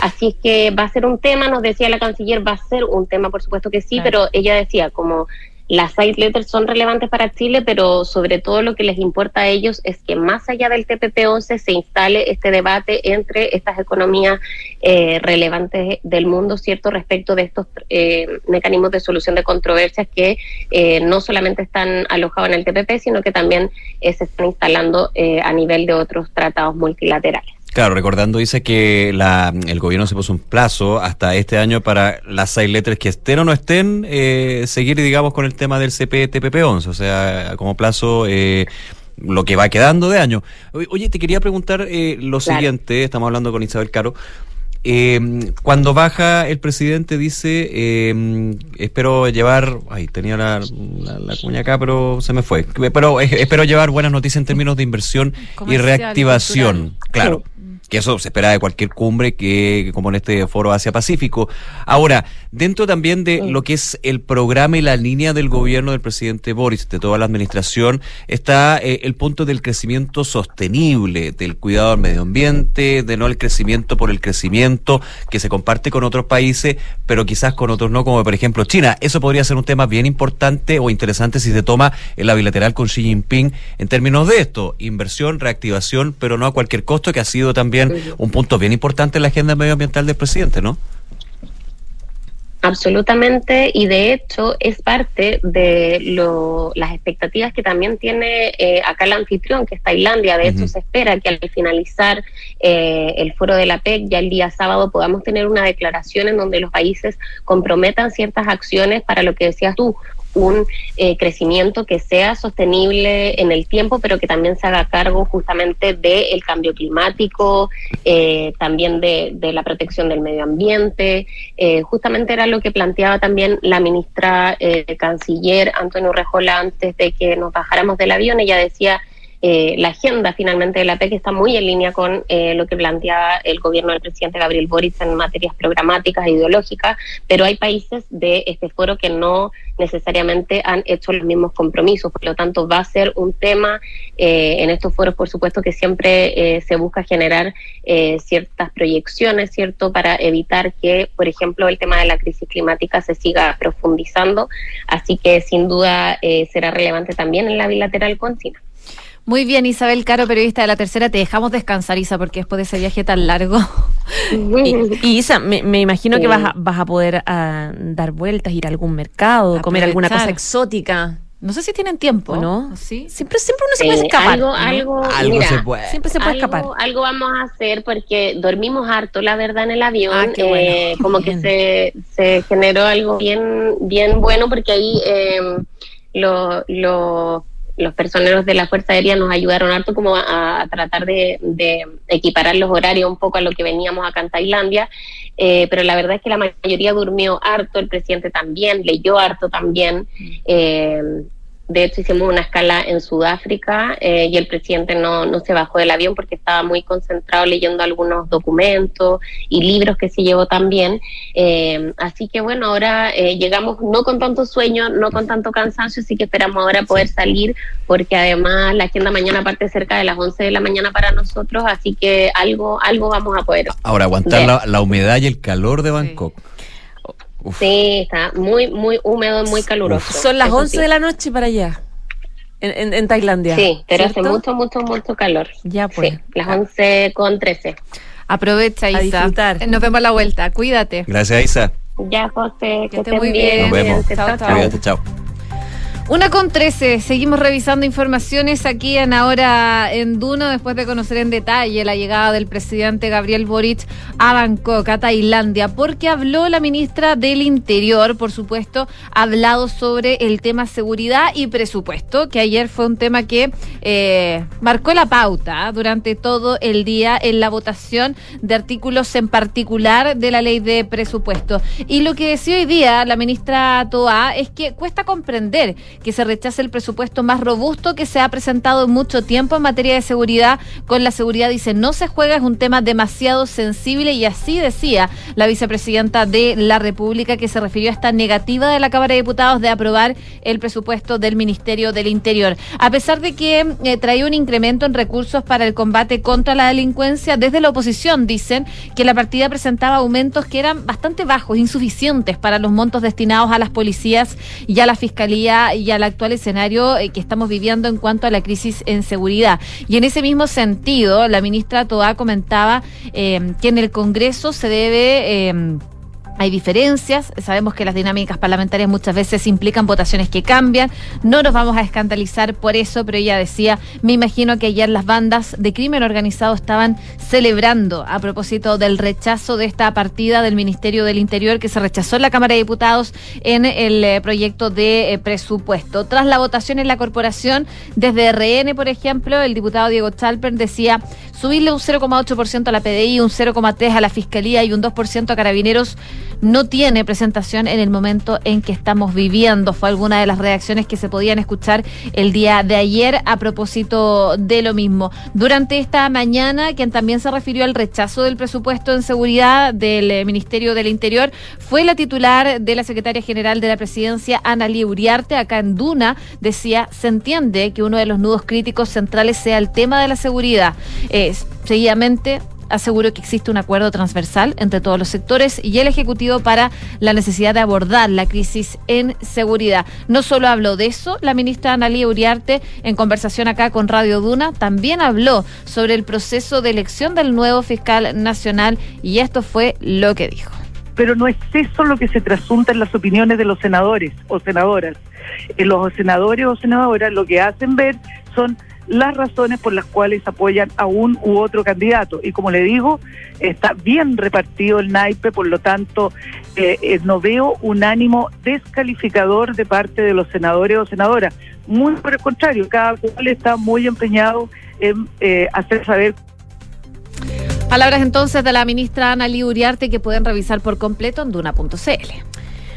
Así es que va a ser un tema, nos decía la canciller, va a ser un tema, por supuesto que sí, pero ella decía como las side letters son relevantes para Chile, pero sobre todo lo que les importa a ellos es que más allá del TPP-11 se instale este debate entre estas economías eh, relevantes del mundo, ¿cierto?, respecto de estos eh, mecanismos de solución de controversias que eh, no solamente están alojados en el TPP, sino que también se están instalando a nivel de otros tratados multilaterales. Claro, recordando, dice que la, el gobierno se puso un plazo hasta este año para las seis letras que estén o no estén, eh, seguir, digamos, con el tema del CPTPP-11, o sea, como plazo eh, lo que va quedando de año. Oye, te quería preguntar eh, lo siguiente, estamos hablando con Isabel Caro. Eh, cuando baja el presidente dice, eh, espero llevar, ay, tenía la, la, cuña acá, pero se me fue, pero espero llevar buenas noticias en términos de inversión y reactivación. Claro que eso se espera de cualquier cumbre que como en este foro Asia-Pacífico. Ahora, dentro también de lo que es el programa y la línea del gobierno del presidente Boris, de toda la administración, está eh, el punto del crecimiento sostenible, del cuidado al medio ambiente, de no el crecimiento por el crecimiento, que se comparte con otros países, pero quizás con otros no, como por ejemplo China. Eso podría ser un tema bien importante o interesante si se toma en la bilateral con Xi Jinping en términos de esto, inversión, reactivación, pero no a cualquier costo, que ha sido también un punto bien importante en la agenda medioambiental del presidente, ¿no? Absolutamente, y de hecho es parte de lo, las expectativas que también tiene eh, acá el anfitrión, que es Tailandia. De hecho, se espera que al finalizar eh, el foro de la PEC, ya el día sábado, podamos tener una declaración en donde los países comprometan ciertas acciones para lo que decías tú, un eh, crecimiento que sea sostenible en el tiempo, pero que también se haga cargo justamente del cambio climático, eh, también de, la protección del medio ambiente. Eh, justamente era lo que planteaba también la ministra canciller Antonio Rejola antes de que nos bajáramos del avión. Ella decía eh, la agenda finalmente de la PEC está muy en línea con eh, lo que planteaba el gobierno del presidente Gabriel Boric en materias programáticas e ideológicas, pero hay países de este foro que no necesariamente han hecho los mismos compromisos, por lo tanto va a ser un tema eh, en estos foros, por supuesto que siempre se busca generar ciertas proyecciones, ¿cierto?, para evitar que, por ejemplo, el tema de la crisis climática se siga profundizando, así que sin duda será relevante también en la bilateral con China. Muy bien, Isabel Caro, periodista de La Tercera. Te dejamos descansar, Isa, porque después de ese viaje tan largo. y, y, Isa, me, me imagino que vas a, vas a poder ah, dar vueltas, ir a algún mercado, comer alguna cosa exótica. No sé si tienen tiempo, ¿no? Sí. Siempre, siempre uno se Eh, puede escapar. algo, ¿no? algo, Algo mira, se puede. Siempre se puede algo, escapar. algo vamos a hacer porque dormimos harto, la verdad, en el avión. Ah, qué bueno. Eh, como que se, se generó algo bien, bien bueno porque ahí eh, lo- lo- los personeros de la Fuerza Aérea nos ayudaron harto como a, a tratar de, de equiparar los horarios un poco a lo que veníamos acá en Tailandia. Eh, pero la verdad es que la mayoría durmió harto, el presidente también, leyó harto también. Eh, de hecho, hicimos una escala en Sudáfrica eh, y el presidente no, no se bajó del avión porque estaba muy concentrado leyendo algunos documentos y libros que se llevó también. Eh, así que bueno, ahora eh, llegamos no con tanto sueño, no con tanto cansancio, así que esperamos ahora poder salir porque además la agenda mañana parte cerca de las 11 de la mañana para nosotros, así que algo, algo vamos a poder. Ahora, aguantar la, la humedad y el calor de Bangkok. Uf. Sí, está muy, muy húmedo, muy caluroso. Son las Eso 11 sí. de la noche para allá. En, en- en Tailandia. Sí, pero hace mucho, mucho, mucho calor. Ya, pues. Sí, las 11 con 13. Aprovecha, A Isa. disfrutar. Nos vemos a la vuelta. Cuídate. Gracias, Isa. Ya, José, que, esté estén muy bien. bien. Nos vemos. chao, chao. Una con 13, seguimos revisando informaciones aquí en Ahora en Duna después de conocer en detalle la llegada del presidente Gabriel Boric a Bangkok, a Tailandia, porque habló la ministra del Interior, por supuesto, ha hablado sobre el tema seguridad y presupuesto, que ayer fue un tema que eh, marcó la pauta durante todo el día en la votación de artículos en particular de la ley de presupuesto. Y lo que decía hoy día la ministra Toa es que cuesta comprender que se rechace el presupuesto más robusto que se ha presentado en mucho tiempo en materia de seguridad. Con la seguridad dice no se juega, es un tema demasiado sensible y así decía la vicepresidenta de la República que se refirió a esta negativa de la Cámara de Diputados de aprobar el presupuesto del Ministerio del Interior. A pesar de que eh, trae un incremento en recursos para el combate contra la delincuencia, desde la oposición dicen que la partida presentaba aumentos que eran bastante bajos, insuficientes para los montos destinados a las policías y a la fiscalía al actual escenario eh, que estamos viviendo en cuanto a la crisis en seguridad. Y en ese mismo sentido, la ministra Toa comentaba eh, que en el Congreso se debe... eh, hay diferencias, sabemos que las dinámicas parlamentarias muchas veces implican votaciones que cambian, no nos vamos a escandalizar por eso, pero ella decía, me imagino que ayer las bandas de crimen organizado estaban celebrando a propósito del rechazo de esta partida del Ministerio del Interior que se rechazó en la Cámara de Diputados en el eh, proyecto de eh, presupuesto. Tras la votación en la corporación, desde RN, por ejemplo, el diputado Diego Chalper decía subirle un 0,8% a la PDI, un 0,3% a la Fiscalía y un 2% a Carabineros no tiene presentación en el momento en que estamos viviendo. Fue alguna de las reacciones que se podían escuchar el día de ayer a propósito de lo mismo. Durante esta mañana, quien también se refirió al rechazo del presupuesto en seguridad del eh, Ministerio del Interior fue la titular de la Secretaria General de la Presidencia, Ana Uriarte, acá en Duna, decía, se entiende que uno de los nudos críticos centrales sea el tema de la seguridad. Seguidamente aseguró que existe un acuerdo transversal entre todos los sectores y el Ejecutivo para la necesidad de abordar la crisis en seguridad. No solo habló de eso, la ministra Analía Uriarte, en conversación acá con Radio Duna, también habló sobre el proceso de elección del nuevo fiscal nacional y esto fue lo que dijo. pero no es eso lo que se trasunta en las opiniones de los senadores o senadoras. Eh, los senadores o senadoras lo que hacen ver son las razones por las cuales apoyan a un u otro candidato. Y como le digo, está bien repartido el naipe, por lo tanto, eh, eh, no veo un ánimo descalificador de parte de los senadores o senadoras. Muy por el contrario, cada cual está muy empeñado en eh, hacer saber Palabras entonces de la ministra Ana Uriarte que pueden revisar por completo en duna.cl.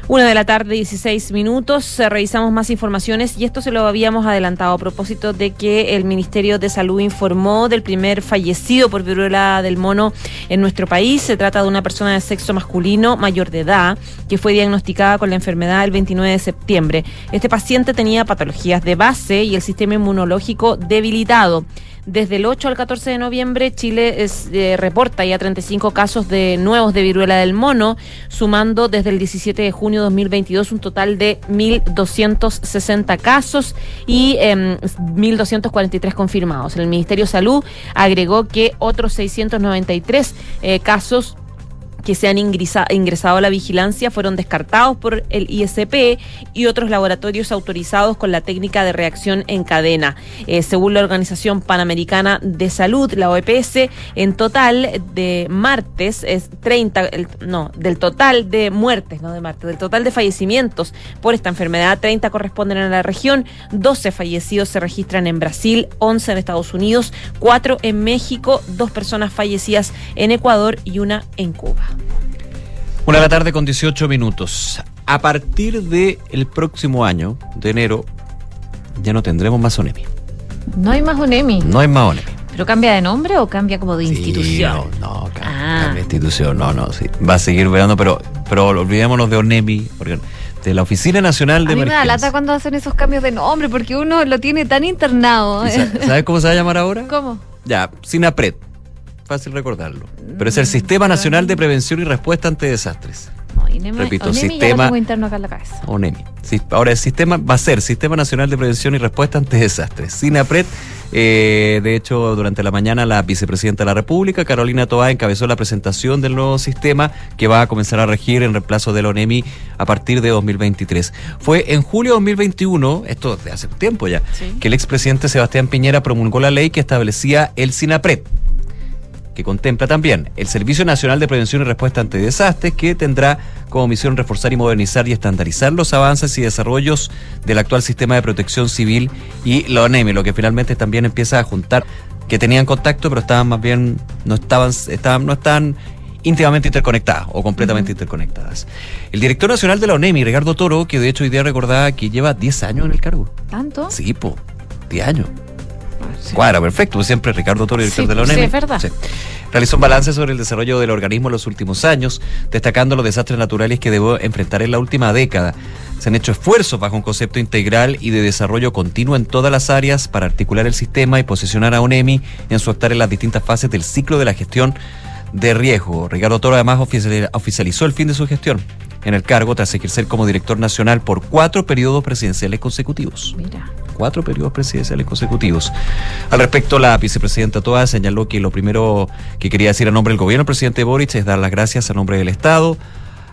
Una de la tarde, 16 minutos. Eh, Revisamos más informaciones y esto se lo habíamos adelantado a propósito de que el Ministerio de Salud informó del primer fallecido por viruela del mono en nuestro país. Se trata de una persona de sexo masculino mayor de edad que fue diagnosticada con la enfermedad el 29 de septiembre. Este paciente tenía patologías de base y el sistema inmunológico debilitado. Desde el 8 al 14 de noviembre, Chile es, eh, reporta ya 35 casos de nuevos de viruela del mono, sumando desde el 17 de junio de 2022 un total de 1.260 casos y eh, 1.243 confirmados. El Ministerio de Salud agregó que otros 693 eh, casos que se han ingresa, ingresado a la vigilancia fueron descartados por el ISP y otros laboratorios autorizados con la técnica de reacción en cadena. Eh, según la Organización Panamericana de Salud, la OPS, en total de martes es 30, el, no, del total de muertes, no de martes, del total de fallecimientos por esta enfermedad, 30 corresponden a la región, 12 fallecidos se registran en Brasil, 11 en Estados Unidos, 4 en México, 2 personas fallecidas en Ecuador y una en Cuba. Una de la tarde con 18 minutos. A partir del el próximo año, de enero, ya no tendremos más ONEMI. No hay más ONEMI. No hay más ONEMI. ¿Pero cambia de nombre o cambia como de institución? No, no, cambia, ah. cambia de institución. No, no, sí. Va a seguir velando, pero, pero olvidémonos de ONEMI, de la Oficina Nacional de a mí Emergencia. me da lata cuando hacen esos cambios de nombre, porque uno lo tiene tan internado. ¿Sabes cómo se va a llamar ahora? ¿Cómo? Ya, SINAPRED fácil recordarlo. Pero es el Sistema Nacional de Prevención y Respuesta ante Desastres. No, Repito, Onemi sistema. Ya lo tengo interno acá en la cabeza. ONEMI. Ahora el sistema va a ser Sistema Nacional de Prevención y Respuesta ante Desastres. SINAPRED. Eh, de hecho, durante la mañana la vicepresidenta de la República, Carolina Toá, encabezó la presentación del nuevo sistema que va a comenzar a regir en reemplazo del ONEMI a partir de 2023. Fue en julio de 2021, esto de hace tiempo ya, Sí. que el expresidente Sebastián Piñera promulgó la ley que establecía el SINAPRED que contempla también el Servicio Nacional de Prevención y Respuesta ante Desastres, que tendrá como misión reforzar y modernizar y estandarizar los avances y desarrollos del actual sistema de protección civil y la ONEMI, lo que finalmente también empieza a juntar que tenían contacto, pero estaban más bien, no estaban, estaban, no estaban íntimamente interconectadas o completamente interconectadas. El director nacional de la ONEMI, Ricardo Toro, que de hecho hoy día recordaba que lleva 10 años en el cargo. ¿Tanto? Sí, po, 10 años. Cuadra, perfecto. pues Siempre Ricardo Toro, director Sí, de la sí, ONEMI. es verdad. Realizó un balance sobre el desarrollo del organismo en los últimos años, destacando los desastres naturales que debo enfrentar en la última década. Se han hecho esfuerzos bajo un concepto integral y de desarrollo continuo en todas las áreas para articular el sistema y posicionar a ONEMI en su actar en las distintas fases del ciclo de la gestión de riesgo. Ricardo Toro además oficiali- oficializó el fin de su gestión en el cargo tras ejercer como director nacional por cuatro periodos presidenciales consecutivos Mira. cuatro periodos presidenciales consecutivos. Al respecto, la vicepresidenta Toa señaló que lo primero que quería decir a nombre del gobierno, el presidente Boric, es dar las gracias a nombre del Estado.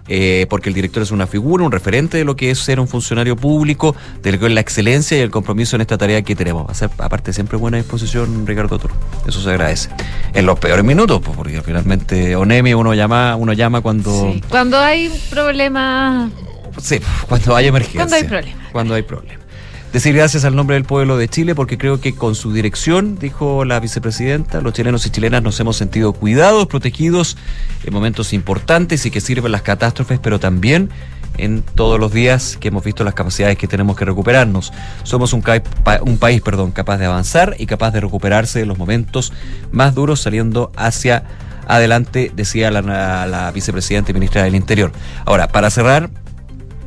Eh, porque el director es una figura, un referente de lo que es ser un funcionario público, de lo que es la excelencia y el compromiso en esta tarea que tenemos. Ser, aparte, siempre buena disposición, Ricardo Toro. Eso se agradece. En los peores minutos, pues, porque finalmente ONEMI uno llama, uno llama cuando, Sí. Cuando hay problemas. Sí, cuando hay emergencia. Cuando hay problema. Cuando hay problema. Decir gracias al nombre del pueblo de Chile porque creo que con su dirección, dijo la vicepresidenta, los chilenos y chilenas nos hemos sentido cuidados, protegidos en momentos importantes y que sirven las catástrofes, pero también en todos los días que hemos visto las capacidades que tenemos que recuperarnos. Somos un, un país perdón, capaz de avanzar y capaz de recuperarse de los momentos más duros saliendo hacia adelante, decía la, la vicepresidenta y ministra del Interior. Ahora, para cerrar,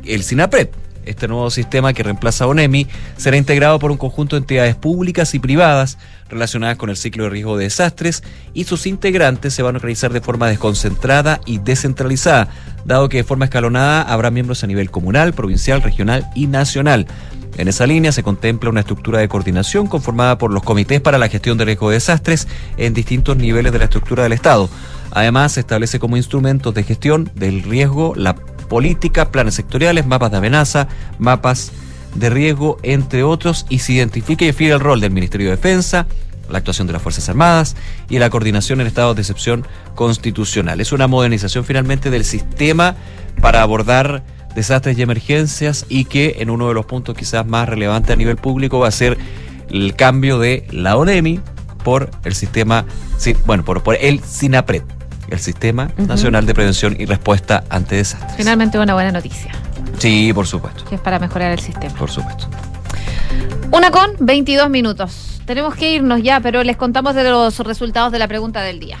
el SINAPRED, este nuevo sistema que reemplaza a ONEMI, será integrado por un conjunto de entidades públicas y privadas relacionadas con el ciclo de riesgo de desastres y sus integrantes se van a organizar de forma desconcentrada y descentralizada, dado que de forma escalonada habrá miembros a nivel comunal, provincial, regional y nacional. En esa línea se contempla una estructura de coordinación conformada por los comités para la gestión de riesgo de desastres en distintos niveles de la estructura del Estado. Además, se establece como instrumentos de gestión del riesgo la política, planes sectoriales, mapas de amenaza, mapas de riesgo, entre otros, y se identifica y define el rol del Ministerio de Defensa, la actuación de las Fuerzas Armadas y la coordinación en estados de excepción constitucional. Es una modernización finalmente del sistema para abordar desastres y emergencias y que en uno de los puntos quizás más relevantes a nivel público va a ser el cambio de la ONEMI por el sistema, bueno, por, por el SINAPRED, el Sistema. Nacional de Prevención y Respuesta ante Desastres. Finalmente una buena noticia, Sí, por supuesto, que es para mejorar el sistema. por supuesto. Una con 22 minutos. Tenemos que irnos ya, pero les contamos de los resultados de la pregunta del día.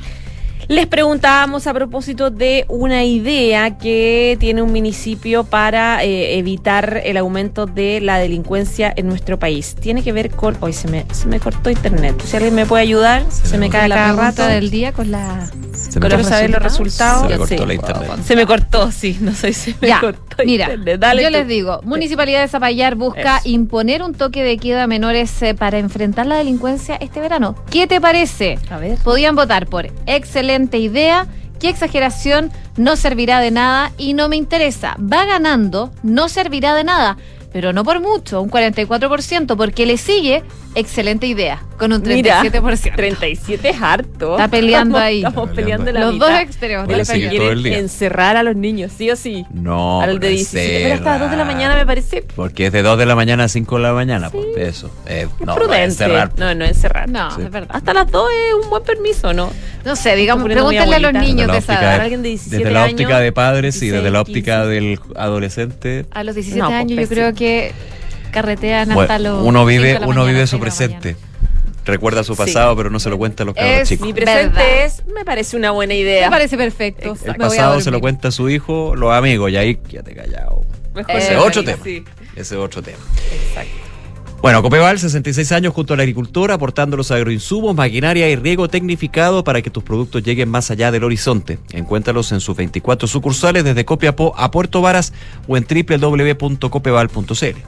Les preguntábamos a propósito de una idea que tiene un municipio para eh, evitar el aumento de la delincuencia en nuestro país. Tiene que ver con. Hoy se me, se me cortó internet. Si alguien me puede ayudar, se, me cae la cada rato. del día con la. Se me Quiero saber los resultados. Se me cortó Sí. la internet. Se me cortó, sí. No sé si me Ya, cortó. mira, internet. Dale yo tú. les digo, Municipalidad de Zapallar busca Eso. imponer un toque de queda a menores eh, para enfrentar la delincuencia este verano. ¿Qué te parece? A ver. Podían votar por excelente idea, qué exageración, no servirá de nada y no me interesa. Va ganando, no servirá de nada, pero no por mucho, un 44%, porque le sigue excelente idea, con un Mira, 37%. 37 es harto. Está peleando Estamos- ahí. Estamos peleando peleando. la Los dos mitad. extremos. Seguir todo el quieren encerrar a los niños, sí o sí. No. Al de no 17. Pero hasta las 2 de la mañana me parece Porque es de 2 de la mañana a 5 de la mañana, pues eso. Eh, no, prudente. encerrar. No, no encerrar. No, Sí. es verdad. Hasta las 2 es un buen permiso, ¿no? No sé, digamos, pregúntenle a los niños Desde de la esa óptica edad. de- Alguien de 17 Desde la años, óptica de padres y 16, desde la óptica 15. del adolescente. A los 17 No, pues, años yo pésimo. creo que carretean Bueno, hasta los uno vive, uno mañana, vive su presente. Recuerda su Sí. pasado, pero no se lo cuenta a los cabros Es chicos. Mi presente Verdad. es, me parece una buena idea. Me parece perfecto. El pasado se lo cuenta a su hijo, los amigos, y ahí quédate callado. Mejor Ese es otro tema. Sí. Ese es otro tema. Bueno, Copeval, 66 años junto al agricultor, aportando los agroinsumos, maquinaria y riego tecnificado para que tus productos lleguen más allá del horizonte. Encuéntralos en sus 24 sucursales desde Copiapó a Puerto Varas o en www.copeval.cl.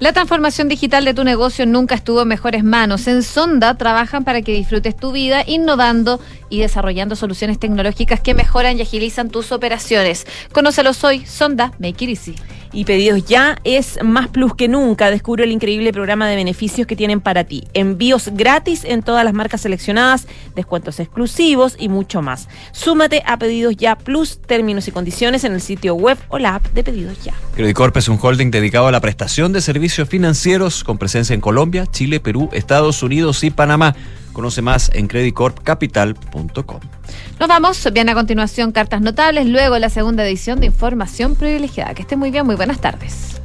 La transformación digital de tu negocio nunca estuvo en mejores manos. En Sonda trabajan para que disfrutes tu vida innovando y desarrollando soluciones tecnológicas que mejoran y agilizan tus operaciones. Conócelos hoy, Sonda Make It Easy. Y pedidos ya es más plus que nunca. Descubre el increíble programa de beneficios que tienen para ti. Envíos gratis en todas las marcas seleccionadas, descuentos exclusivos y mucho más. Súmate a pedidos ya plus, términos y condiciones en el sitio web o la app de pedidos ya. Credicorp es un holding dedicado a la prestación de servicios financieros con presencia en Colombia, Chile, Perú, Estados Unidos y Panamá. Conoce más en creditcorpcapital.com. Nos vamos. Bien a continuación, cartas notables. Luego la segunda edición de Información Privilegiada. Que esté muy bien. Muy buenas tardes.